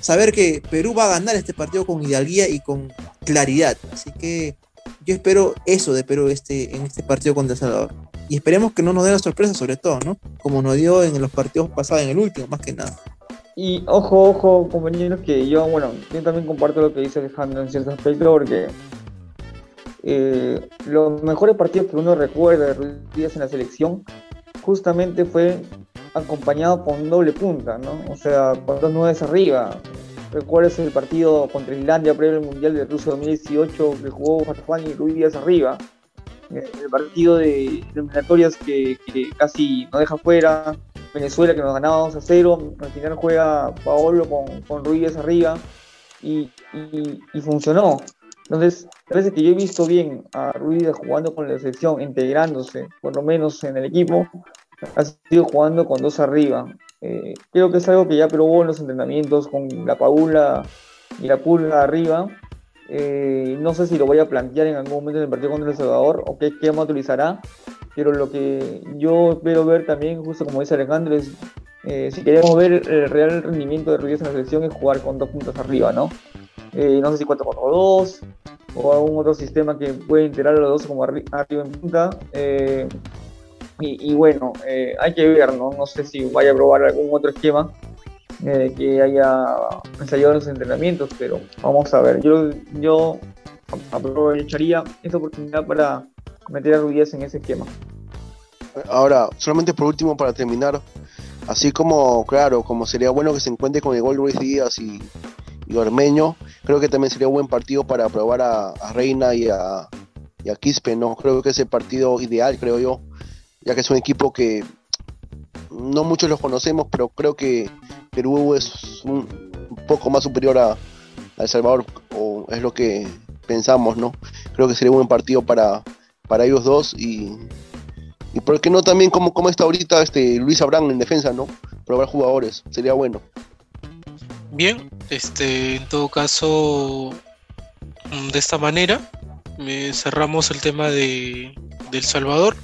saber que Perú va a ganar este partido con hidalguía y con claridad. Así que yo espero eso de Perú este, en este partido contra Salvador. Y esperemos que no nos dé la sorpresa, sobre todo, ¿no? Como nos dio en los partidos pasados, en el último, más que nada. Y ojo, ojo, compañeros, que yo, bueno, yo también comparto lo que dice Alejandro en cierto aspecto, porque eh, los mejores partidos que uno recuerda de Ruiz Díaz en la selección justamente fue acompañado con doble punta, ¿no? O sea, con dos nueves arriba. Recuerdas el partido contra Islandia previo al Mundial de Rusia 2018 que jugó Farfán y Ruiz Díaz arriba. Eh, el partido de eliminatorias que, casi nos deja fuera. Venezuela que nos ganaba 2 a 0. Al final juega Paolo con, con Ruiz arriba. Y, y, funcionó. Entonces, parece que yo he visto bien a Ruiz jugando con la selección, integrándose, por lo menos en el equipo, ha sido jugando con dos arriba. Eh, creo que es algo que ya probó en los entrenamientos con la Paula y la Pulga arriba. Eh, no sé si lo voy a plantear en algún momento en el partido contra El Salvador o qué esquema utilizará, pero lo que yo espero ver también, justo como dice Alejandro, es eh, si queremos ver el real rendimiento de Ruiz en la selección es jugar con dos puntos arriba, ¿no? no sé si 4-4-2 o algún otro sistema que puede integrar a los dos como arriba en punta. Y, bueno, eh, hay que ver, ¿no? No sé si vaya a probar algún otro esquema eh, que haya ensayado en los entrenamientos, pero vamos a ver. Yo, yo aprovecharía esta oportunidad para meter a Ruiz en ese esquema. Ahora, solamente por último, para terminar, así como, claro, como sería bueno que se encuentre con el gol Luis Díaz y, y Ormeño, creo que también sería un buen partido para probar a, Reina y a, Quispe, ¿no? Creo que es el partido ideal, creo yo, ya que es un equipo que no muchos los conocemos, pero creo que Perú es un, poco más superior a El Salvador, o es lo que pensamos, ¿no? Creo que sería un buen partido para, para ellos dos y, y por qué no también como, está ahorita este Luis Abrán en defensa, ¿no? Probar jugadores, sería bueno. Bien, este, en todo caso, mm, de esta manera, eh, cerramos el tema de, El Salvador.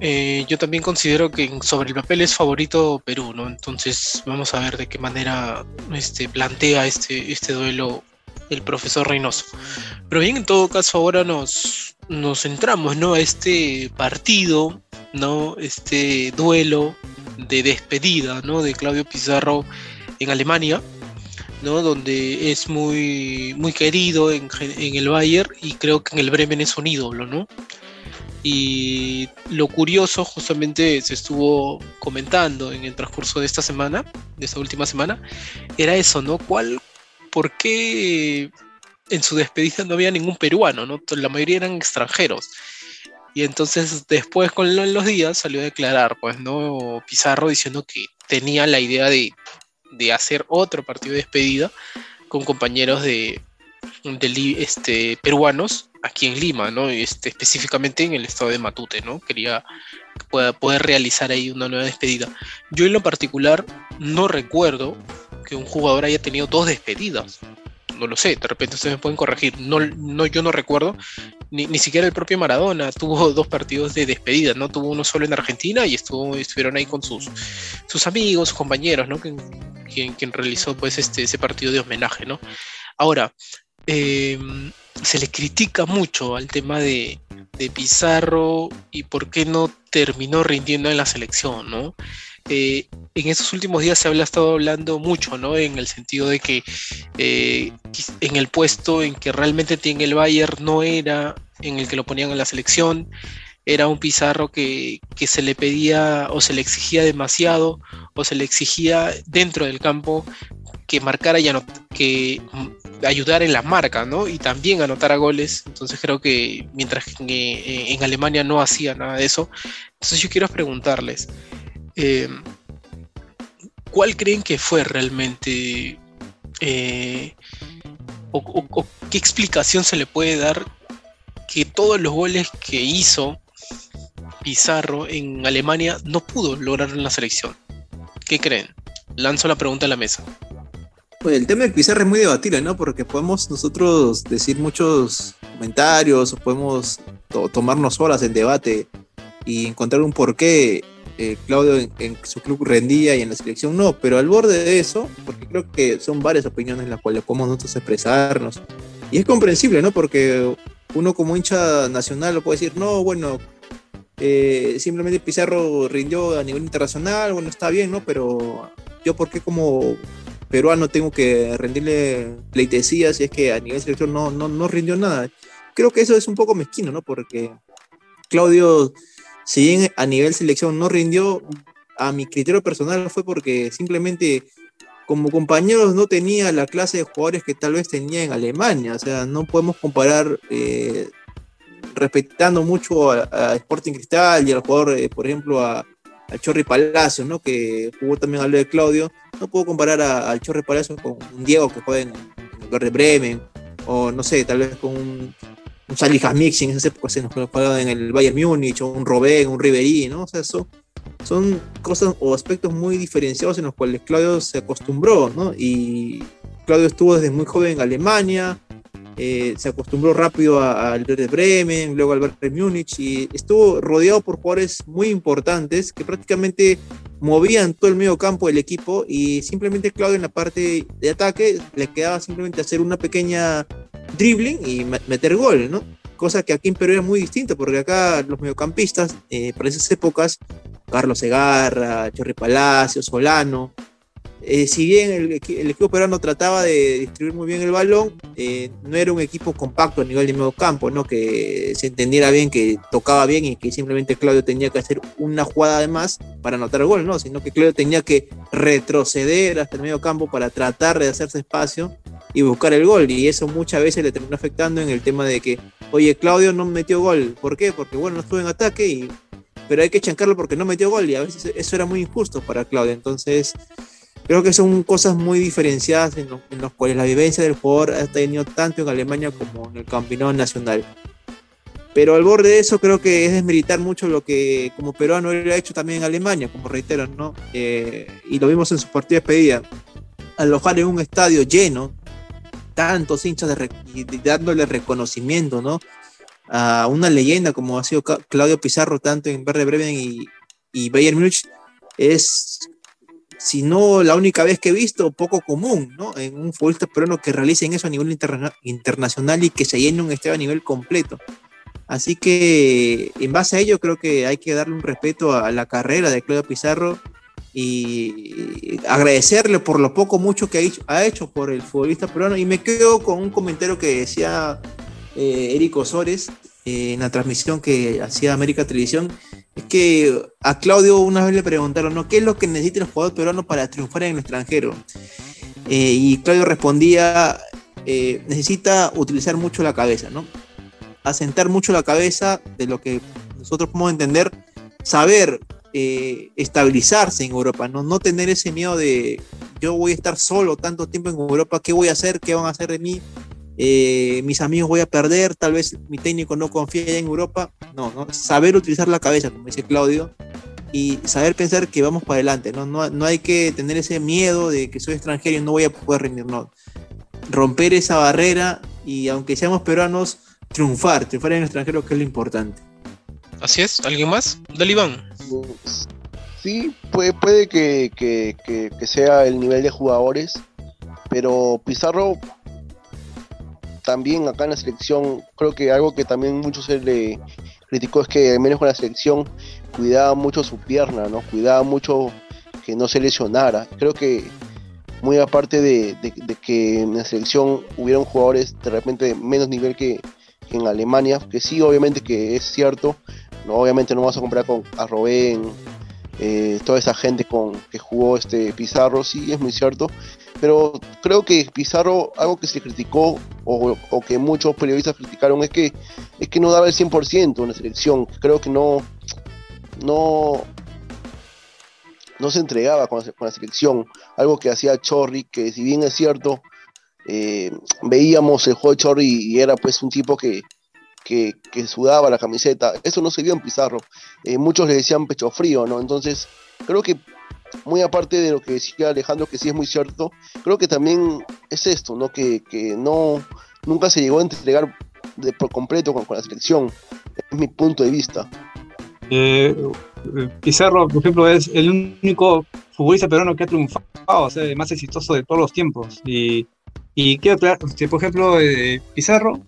Eh, yo también considero que sobre el papel es favorito Perú, ¿no? Entonces vamos a ver de qué manera este, plantea este, este duelo el profesor Reynoso. Pero bien, en todo caso ahora nos, nos centramos, ¿no? A este partido, ¿no? Este duelo de despedida, ¿no? De Claudio Pizarro en Alemania, ¿no? Donde es muy, muy querido en, en el Bayern y creo que en el Bremen es un ídolo, ¿no? Y lo curioso, justamente se estuvo comentando en el transcurso de esta semana, de esta última semana, era eso, ¿no? ¿Cuál, por qué en su despedida no había ningún peruano, ¿no? La mayoría eran extranjeros. Y entonces después con lo- los días salió a declarar, pues, ¿no? Pizarro diciendo que tenía la idea de, de hacer otro partido de despedida con compañeros de, de este, peruanos aquí en Lima, ¿no? Este, específicamente en el estado de Matute, ¿no? Quería pueda- poder realizar ahí una nueva despedida. Yo en lo particular no recuerdo que un jugador haya tenido dos despedidas. No lo sé, de repente ustedes me pueden corregir. No, no, yo no recuerdo. Ni, ni siquiera el propio Maradona tuvo dos partidos de despedida, ¿no? Tuvo uno solo en Argentina y estuvo, estuvieron ahí con sus, sus amigos, sus compañeros, ¿no? Quien, quien, realizó pues este, ese partido de homenaje, ¿no? Ahora, eh, se le critica mucho al tema de, de Pizarro y por qué no terminó rindiendo en la selección, ¿no? Eh, en estos últimos días se habla estado hablando mucho, ¿no? En el sentido de que eh, en el puesto en que realmente tiene el Bayern no era en el que lo ponían en la selección, era un Pizarro que, que se le pedía o se le exigía demasiado o se le exigía dentro del campo que marcara y anot- que ayudara en la marca, ¿no? Y también anotara goles. Entonces creo que mientras que eh, en Alemania no hacía nada de eso. Entonces yo quiero preguntarles, eh, ¿cuál creen que fue realmente eh, o, qué explicación se le puede dar que todos los goles que hizo Pizarro en Alemania no pudo lograr en la selección? ¿Qué creen? Lanzo la pregunta a la mesa. Pues el tema de Pizarro es muy debatible, ¿no? Porque podemos nosotros decir muchos comentarios, o podemos to- tomarnos horas en debate y encontrar un porqué eh, Claudio en, su club rendía y en la selección no, pero al borde de eso, porque creo que son varias opiniones las cuales podemos nosotros expresarnos, y es comprensible, ¿no? Porque uno como hincha nacional lo puede decir, no, bueno, eh, simplemente Pizarro rindió a nivel internacional, bueno, está bien, ¿no? Pero yo, ¿por qué como peruano tengo que rendirle pleitesía si es que a nivel selección no, no, no rindió nada. Creo que eso es un poco mezquino, ¿no? Porque Claudio, si bien a nivel selección no rindió, a mi criterio personal fue porque simplemente como compañeros no tenía la clase de jugadores que tal vez tenía en Alemania. O sea, no podemos comparar eh, respetando mucho a, Sporting Cristal y al jugador, eh, por ejemplo, a, a Chorri Palacios, ¿no? Que jugó también al de Claudio. No puedo comparar al Chorri Palacios con un Diego que juega en, en Bremen, o no sé, tal vez con un, un Salihamidzic en esas épocas se nos jugaba en el Bayern Múnich, o un Robben, un Ribery, ¿no? O sea, eso son cosas o aspectos muy diferenciados en los cuales Claudio se acostumbró, ¿no? Y Claudio estuvo desde muy joven en Alemania, eh, se acostumbró rápido al Werder Bremen, luego al Bayern Múnich y estuvo rodeado por jugadores muy importantes que prácticamente movían todo el medio campo del equipo y simplemente Claudio en la parte de ataque le quedaba simplemente hacer una pequeña dribbling y me- meter gol, ¿no? Cosa que aquí en Perú era muy distinto porque acá los mediocampistas eh, para esas épocas, Carlos Segarra, Chorri Palacio, Solano, eh, si bien el, equipo peruano trataba de distribuir muy bien el balón, eh, no era un equipo compacto a nivel de medio campo, ¿no? que se entendiera bien, que tocaba bien y que simplemente Claudio tenía que hacer una jugada de más para anotar el gol, ¿no? sino que Claudio tenía que retroceder hasta el medio campo para tratar de hacerse espacio y buscar el gol. Y eso muchas veces le terminó afectando en el tema de que, oye, Claudio no metió gol. ¿Por qué? Porque bueno, no estuvo en ataque y pero hay que chancarlo porque no metió gol y a veces eso era muy injusto para Claudio. Entonces, Creo que son cosas muy diferenciadas en, las cuales la vivencia del jugador ha tenido tanto en Alemania como en el campeonato nacional. Pero al borde de eso creo que es desmeritar mucho lo que como peruano él ha hecho también en Alemania, como reitero, ¿no? Eh, y lo vimos en su partida de despedida. Alojar en un estadio lleno, tantos hinchas de dándole reconocimiento, ¿no? A una leyenda como ha sido Claudio Pizarro, tanto en Verde Bremen y, y Bayern Múnich, es si no la única vez que he visto, poco común, ¿no? En un futbolista peruano que realicen eso a nivel internacional y que se llene un estadio a nivel completo. Así que en base a ello creo que hay que darle un respeto a la carrera de Claudio Pizarro y agradecerle por lo poco mucho que ha hecho, ha hecho por el futbolista peruano. Y me quedo con un comentario que decía eh, Eric Osores eh, en la transmisión que hacía América Televisión es que a Claudio una vez le preguntaron, ¿no? ¿Qué es lo que necesitan los jugadores peruanos para triunfar en el extranjero? Eh, y Claudio respondía, eh, necesita utilizar mucho la cabeza, ¿no? Asentar mucho la cabeza de lo que nosotros podemos entender, saber eh, estabilizarse en Europa, ¿no? no tener ese miedo de yo voy a estar solo tanto tiempo en Europa, ¿qué voy a hacer? ¿Qué van a hacer de mí? Eh, mis amigos voy a perder, tal vez mi técnico no confía en Europa. No, no, saber utilizar la cabeza, como dice Claudio, y saber pensar que vamos para adelante. ¿no? No, hay que tener ese miedo de que soy extranjero y no voy a poder rendir. No. Romper esa barrera y aunque seamos peruanos, triunfar, triunfar en el extranjero, que es lo importante. Así es, ¿alguien más? Dale Iván. Sí, puede, puede que, que sea el nivel de jugadores, pero Pizarro también acá en la selección, creo que algo que también mucho se le criticó es que al menos con la selección cuidaba mucho su pierna, ¿no? Cuidaba mucho que no se lesionara. Creo que muy aparte de, que en la selección hubieron jugadores de repente de menos nivel que, en Alemania, que sí, obviamente que es cierto, no, obviamente no vamos a comparar con a eh, toda esa gente con que jugó este Pizarro, sí, es muy cierto, pero creo que Pizarro, algo que se criticó o, que muchos periodistas criticaron es que, es que no daba el 100% en la selección. Creo que no, no, no se entregaba con la, selección. Algo que hacía Chorri, que si bien es cierto, eh, veíamos el juego de Chorri y era pues un tipo que, que, sudaba la camiseta. Eso no se vio en Pizarro. Eh, muchos le decían pecho frío, ¿no? Entonces, creo que muy aparte de lo que decía Alejandro, que sí es muy cierto, creo que también es esto, ¿no? Que, no, nunca se llegó a entregar de por completo con, la selección. Es mi punto de vista. Eh, Pizarro, por ejemplo, es el único futbolista peruano que ha triunfado, o sea, el más exitoso de todos los tiempos. Y, y quiero aclarar, por ejemplo, eh, Pizarro,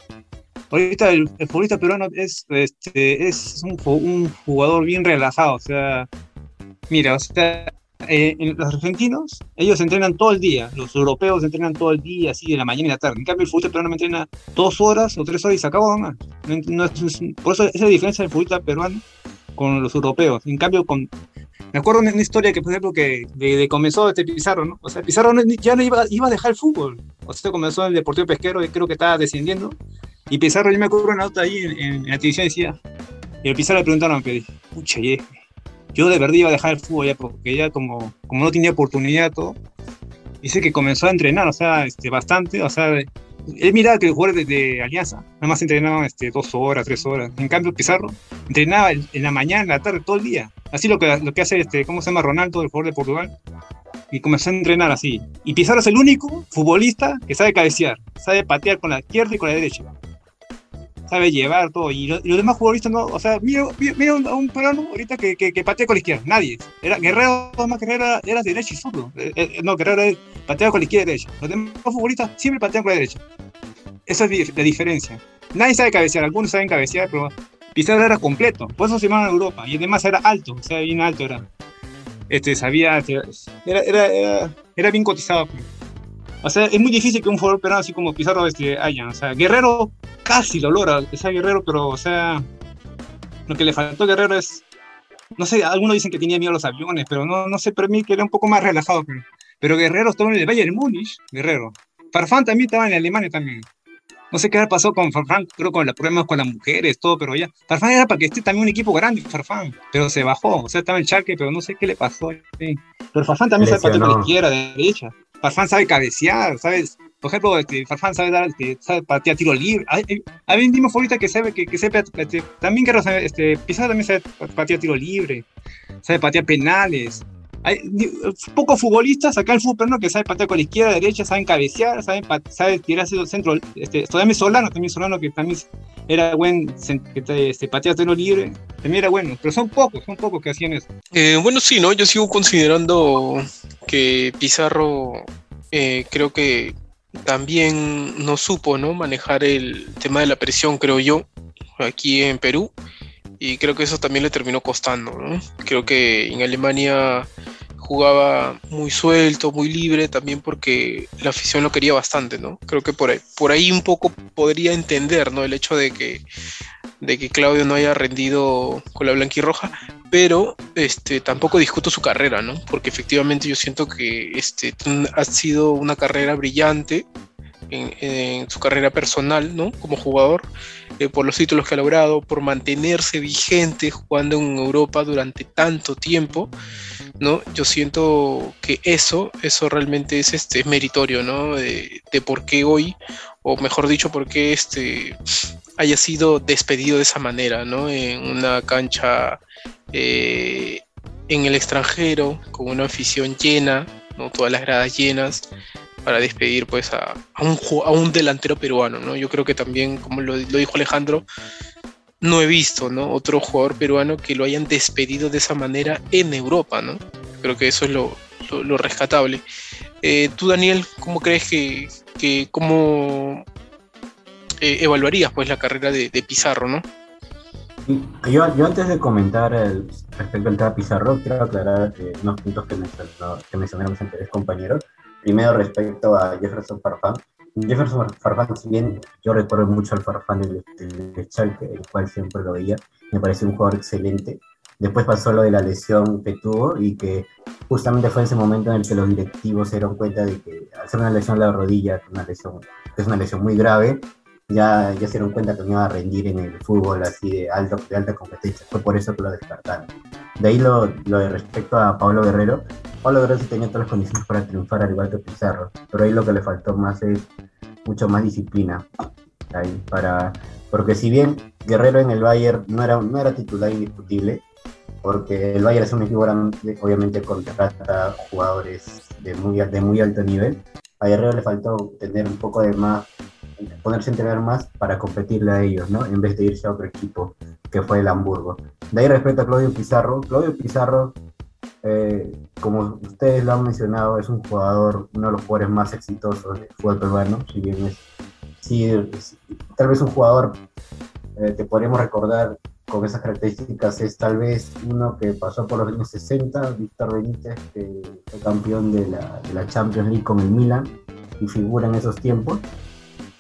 ahorita el, futbolista peruano es, este, es un, un jugador bien relajado, o sea, mira, o sea, eh, los argentinos, ellos entrenan todo el día, los europeos entrenan todo el día, así de la mañana y la tarde. En cambio, el futbolista peruano entrena dos horas o tres horas y se acabó nomás. por eso esa es la diferencia del futbolista peruano con los europeos. En cambio, con, me acuerdo de una historia que, por ejemplo, que de, comenzó este Pizarro, ¿no? O sea, Pizarro ya no iba, iba a dejar el fútbol. O sea, comenzó en el Deportivo Pesquero y creo que estaba descendiendo. Y Pizarro, yo me acuerdo una nota ahí en, la televisión decía, y el Pizarro le preguntaron, pucha, yo de verdad iba a dejar el fútbol ya, porque ya como, como no tenía oportunidad todo, dice que comenzó a entrenar, o sea, este, bastante, o sea, él miraba que el jugador de, Alianza, nada más entrenaban este, dos horas, tres horas. En cambio, Pizarro entrenaba en, la mañana, en la tarde, todo el día. Así lo que, lo que hace, este, ¿cómo se llama? Ronaldo, el jugador de Portugal. Y comenzó a entrenar así. Y Pizarro es el único futbolista que sabe cabecear, sabe patear con la izquierda y con la derecha sabe llevar todo. Y, los demás futbolistas no, o sea, mira, mira a un peruano ahorita que, que, patea con la izquierda, nadie. Era, Guerrero, más Guerrero era, era derecho y zurdo. Eh, eh, no, Guerrero pateaba con la izquierda y derecha. Los demás futbolistas siempre patean con la derecha. Esa es la diferencia. Nadie sabe cabecear, algunos saben cabecear, pero Pizarro era completo. Por eso se llamaban Europa. Y además era alto, o sea, bien alto era. este, sabía, este, era, era, era, era bien cotizado. O sea, es muy difícil que un jugador peruano así como Pizarro este, haya. O sea, Guerrero casi lo logra, que sea Guerrero, pero, o sea, lo que le faltó a Guerrero es, no sé, algunos dicen que tenía miedo a los aviones, pero no, no sé, para mí que era un poco más relajado. Pero, pero Guerrero estaba en el Bayern Múnich, Guerrero. Farfán también estaba en Alemania también. No sé qué pasado con Farfán, creo con los problemas con las mujeres, todo, pero ya. Farfán era para que esté también un equipo grande, Farfán, pero se bajó. O sea, estaba en Charque, pero no sé qué le pasó. sí. Pero Farfán también sabe patear por Lesionó. izquierda, derecha. Farfán sabe cabecear, ¿sabes? Por ejemplo, este, Farfán sabe dar, este, sabe patear tiro libre. Hay un Dimo ahorita que sabe que, que sepa, este, también sabe, este, Pizarro también sabe patear tiro libre, sabe patear penales. Hay pocos futbolistas acá el fútbol que saben patear con la izquierda, derecha, saben cabecear, saben, saben tirar hacia el centro. Este, también Solano, también Solano que también era buen, que te- este, patear tiro libre, también era bueno, pero son pocos, son pocos que hacían eso. Eh, bueno, sí, ¿no? Yo sigo considerando que Pizarro eh, creo que también no supo, ¿no? Manejar el tema de la presión, creo yo, aquí en Perú. Y creo que eso también le terminó costando, ¿no? Creo que en Alemania jugaba muy suelto, muy libre, también porque la afición lo quería bastante, ¿no? Creo que por ahí, por ahí un poco podría entender, ¿no? El hecho de que, de que Claudio no haya rendido con la blanquirroja, pero este, tampoco discuto su carrera, ¿no? Porque efectivamente yo siento que este, ha sido una carrera brillante en, su carrera personal, ¿no? Como jugador, eh, por los títulos que ha logrado, por mantenerse vigente jugando en Europa durante tanto tiempo, ¿no? Yo siento que eso, eso realmente es este, meritorio, ¿no? De, de por qué hoy, o mejor dicho, por qué este, haya sido despedido de esa manera, ¿no? En una cancha eh, en el extranjero, con una afición llena, ¿no? Todas las gradas llenas, para despedir pues a, un, a un delantero peruano, ¿no? Yo creo que también, como lo, dijo Alejandro, no he visto, ¿no? Otro jugador peruano que lo hayan despedido de esa manera en Europa, ¿no? Creo que eso es lo, lo- rescatable. Eh, tú, Daniel, ¿cómo crees que, que cómo eh, evaluarías pues la carrera de, Pizarro, ¿no? Yo, yo antes de comentar el- respecto al tema Pizarro, quiero aclarar eh, unos puntos que, que mencionaron anteriores compañeros. Primero, respecto a Jefferson Farfán. Jefferson Farfán, si bien yo recuerdo mucho al Farfán del, del, Schalke, el cual siempre lo veía, me pareció un jugador excelente. Después pasó lo de la lesión que tuvo y que justamente fue en ese momento en el que los directivos se dieron cuenta de que ser una lesión de la rodilla, una lesión, que es una lesión muy grave, ya, ya se dieron cuenta que no iba a rendir en el fútbol así de, alto, de alta competencia. Fue por eso que lo descartaron. De ahí lo, lo de respecto a Pablo Guerrero. Pablo Guerrero sí tenía todas las condiciones para triunfar al igual que Pizarro, pero ahí lo que le faltó más es mucho más disciplina. Ahí, para, porque si bien Guerrero en el Bayern no era, no era titular indiscutible, porque el Bayern es un equipo grande, obviamente contrata jugadores de muy, de muy alto nivel, a Guerrero le faltó tener un poco de más ponerse a entrenar más para competirle a ellos, ¿no? En vez de irse a otro equipo, que fue el Hamburgo. De ahí respecto a Claudio Pizarro, Claudio Pizarro, eh, como ustedes lo han mencionado, es un jugador, uno de los jugadores más exitosos del fútbol peruano, si bien es, sí, tal vez un jugador eh, que podríamos recordar con esas características es tal vez uno que pasó por los años 60, Víctor Benítez, que fue campeón de la, de la Champions League con el Milan y figura en esos tiempos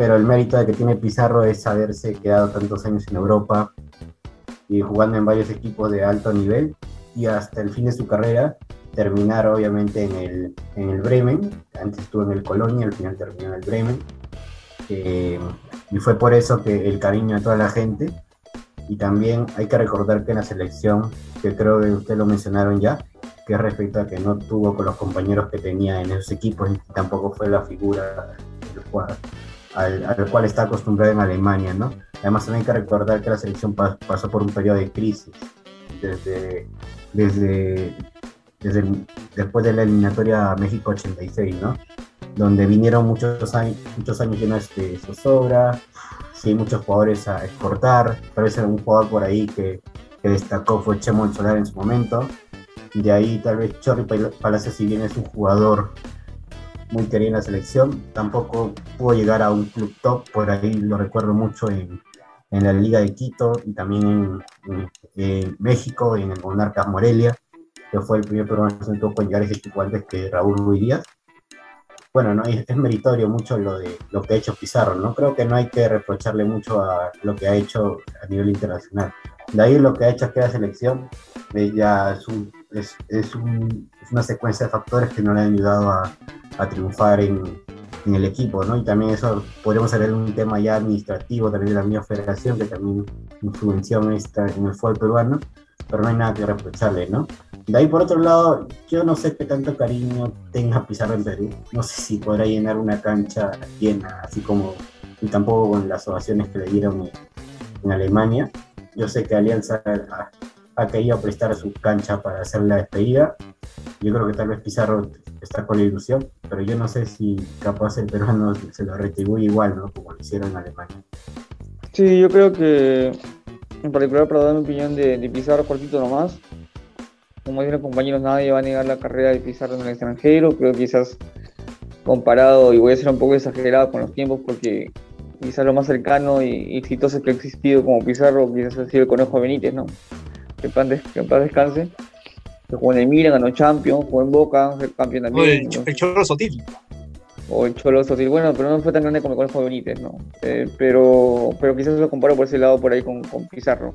pero el mérito de que tiene Pizarro es haberse quedado tantos años en Europa y jugando en varios equipos de alto nivel y hasta el fin de su carrera terminar obviamente en el, en el Bremen, antes estuvo en el Colonia, al final terminó en el Bremen, eh, y fue por eso que el cariño de toda la gente, y también hay que recordar que en la selección, que creo que ustedes lo mencionaron ya, que es respecto a que no tuvo con los compañeros que tenía en esos equipos y tampoco fue la figura del jugador al, al, cual está acostumbrado en Alemania, ¿no? Además también hay que recordar que la selección pa pasó por un periodo de crisis desde, desde, desde el, después de la eliminatoria México 86, ¿no? Donde vinieron muchos años, muchos años llenos de zozobra, sí, muchos jugadores a exportar, parece un jugador por ahí que, que destacó fue Chemo Solar en su momento, de ahí tal vez Chorri Palacios si bien es un jugador muy querido en la selección, tampoco pudo llegar a un club top, por ahí lo recuerdo mucho en, en la Liga de Quito y también en, en, México, en el Monarcas Morelia, que fue el primer peruano que tuvo con llegar ese equipo antes que Raúl Ruiz Díaz. Bueno, ¿no? es, es meritorio mucho lo de lo que ha hecho Pizarro, ¿no? Creo que no hay que reprocharle mucho a lo que ha hecho a nivel internacional. De ahí lo que ha hecho aquella selección eh, ya es, un, es, es, un, es, una secuencia de factores que no le han ayudado a, a triunfar en, en, el equipo, ¿no? Y también eso podríamos ver un tema ya administrativo también de la misma federación que también influenció en, esta, en el fútbol peruano, pero no hay nada que reprocharle, ¿no? De ahí por otro lado, yo no sé qué tanto cariño tenga Pizarro en Perú. No sé si podrá llenar una cancha llena, así como, y tampoco con las ovaciones que le dieron en, Alemania. Yo sé que Alianza ha, ha, querido prestar su cancha para hacer la despedida. Yo creo que tal vez Pizarro está con la ilusión, pero yo no sé si capaz el peruano se lo retribuye igual, ¿no? Como lo hicieron en Alemania. Sí, yo creo que, en particular, para dar mi opinión de, de Pizarro cortito nomás, como dicen los compañeros, nadie va a negar la carrera de Pizarro en el extranjero. Creo que quizás comparado, y voy a ser un poco exagerado con los tiempos, porque quizás lo más cercano y exitoso que ha existido como Pizarro quizás ha sido el Conejo Benítez, ¿no? Que en paz, descanse. Que jugó en el Milan, ganó Champions, jugó en Boca, fue campeón también. El, ¿no? el Cholo Sotil. O el Cholo Sotil, bueno, pero no fue tan grande como el Conejo Benítez, ¿no? Eh, pero, pero quizás lo comparo por ese lado, por ahí con, Pizarro.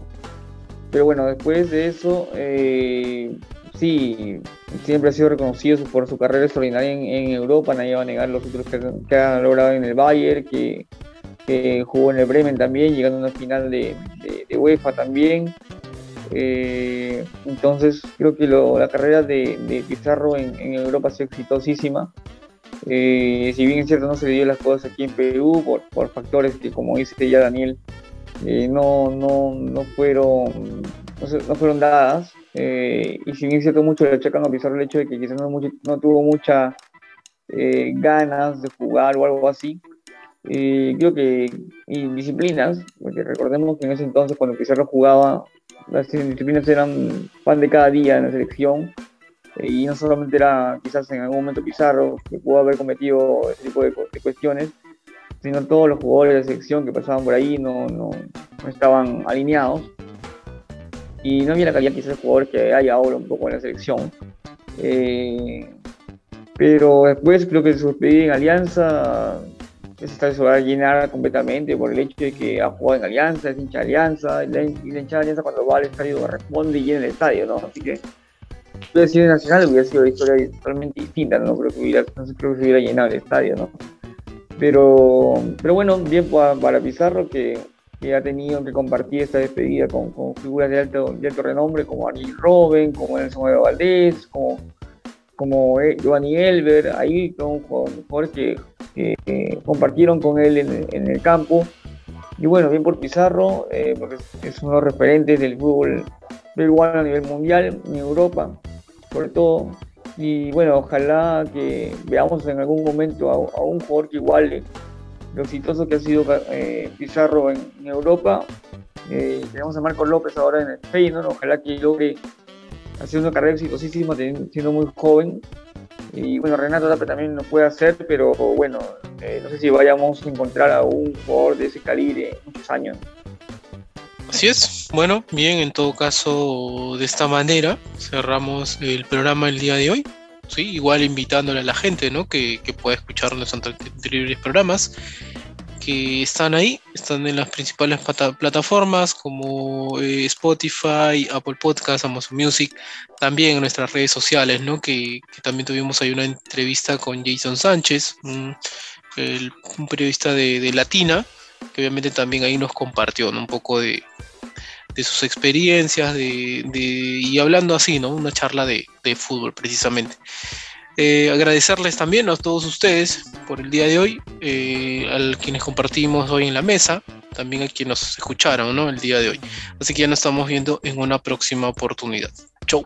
Pero bueno, después de eso, eh, sí, siempre ha sido reconocido por su carrera extraordinaria en, Europa. Nadie va a negar los títulos que, que, logrado en el Bayern, que, jugó en el Bremen también, llegando a una final de, UEFA también. Eh, entonces, creo que la carrera de, Pizarro en, Europa ha sido exitosísima. Eh, si bien es cierto, no se dio las cosas aquí en Perú por, por factores que, como dice ya Daniel, eh, no, no, no, fueron, no, no fueron dadas. Eh, y si bien es cierto, mucho le achacan a Pizarro el hecho de que quizás no, mucho, no tuvo muchas eh, ganas de jugar o algo así. creo que y disciplinas, porque recordemos que en ese entonces cuando Pizarro jugaba, las disciplinas eran pan de cada día en la selección. Y no solamente era quizás en algún momento Pizarro que pudo haber cometido ese tipo de, de cuestiones, sino todos los jugadores de selección que pasaban por ahí no, no, no, estaban alineados. Y no había la calidad quizás de jugadores que hay ahora un poco en la selección. Eh, pero después creo que su despedida en Alianza se va a llenar completamente por el hecho de que ha jugado en Alianza, es hincha de Alianza, y la hincha de Alianza cuando va al estadio responde y llena el estadio, ¿no? Así que hubiera sido nacional hubiera sido una historia totalmente distinta, no creo que hubiera, no se hubiera llenado el estadio, ¿no? Pero, pero bueno, bien para, para Pizarro que, que, ha tenido que compartir esta despedida con, con figuras de alto, de alto, renombre como Ariel Robben, como Nelson Valdés, como, como Giovanni Elber, ahí con jugadores que, que, compartieron con él en, en, el campo. Y bueno, bien por Pizarro, eh, porque es uno de los referentes del fútbol peruano a nivel mundial, en Europa, sobre todo. Y bueno, ojalá que veamos en algún momento a, un jugador que iguale lo exitoso que ha sido eh, Pizarro en, Europa. Eh, tenemos a Marco López ahora en el Feyenoord, ojalá que logre hacer una carrera exitosísima siendo muy joven. Y bueno, Renato Tapia también lo puede hacer, pero bueno, eh, no sé si vayamos a encontrar a un jugador de ese calibre en muchos años. Así es. Bueno, bien, en todo caso, de esta manera cerramos el programa el día de hoy. Sí, igual invitándole a la gente, ¿no? Que, que pueda escuchar nuestros anteriores programas que están ahí, están en las principales plataformas como eh, Spotify, Apple Podcasts, Amazon Music, también en nuestras redes sociales, ¿no? Que, también tuvimos ahí una entrevista con Jason Sánchez, un, el, periodista de Latina, obviamente también ahí nos compartió ¿no? un poco de, de sus experiencias de, y hablando así, ¿no? Una charla de, de fútbol precisamente. Eh, agradecerles también a todos ustedes por el día de hoy, eh, a quienes compartimos hoy en la mesa, también a quienes nos escucharon ¿no? el día de hoy. Así que ya nos estamos viendo en una próxima oportunidad. Chau.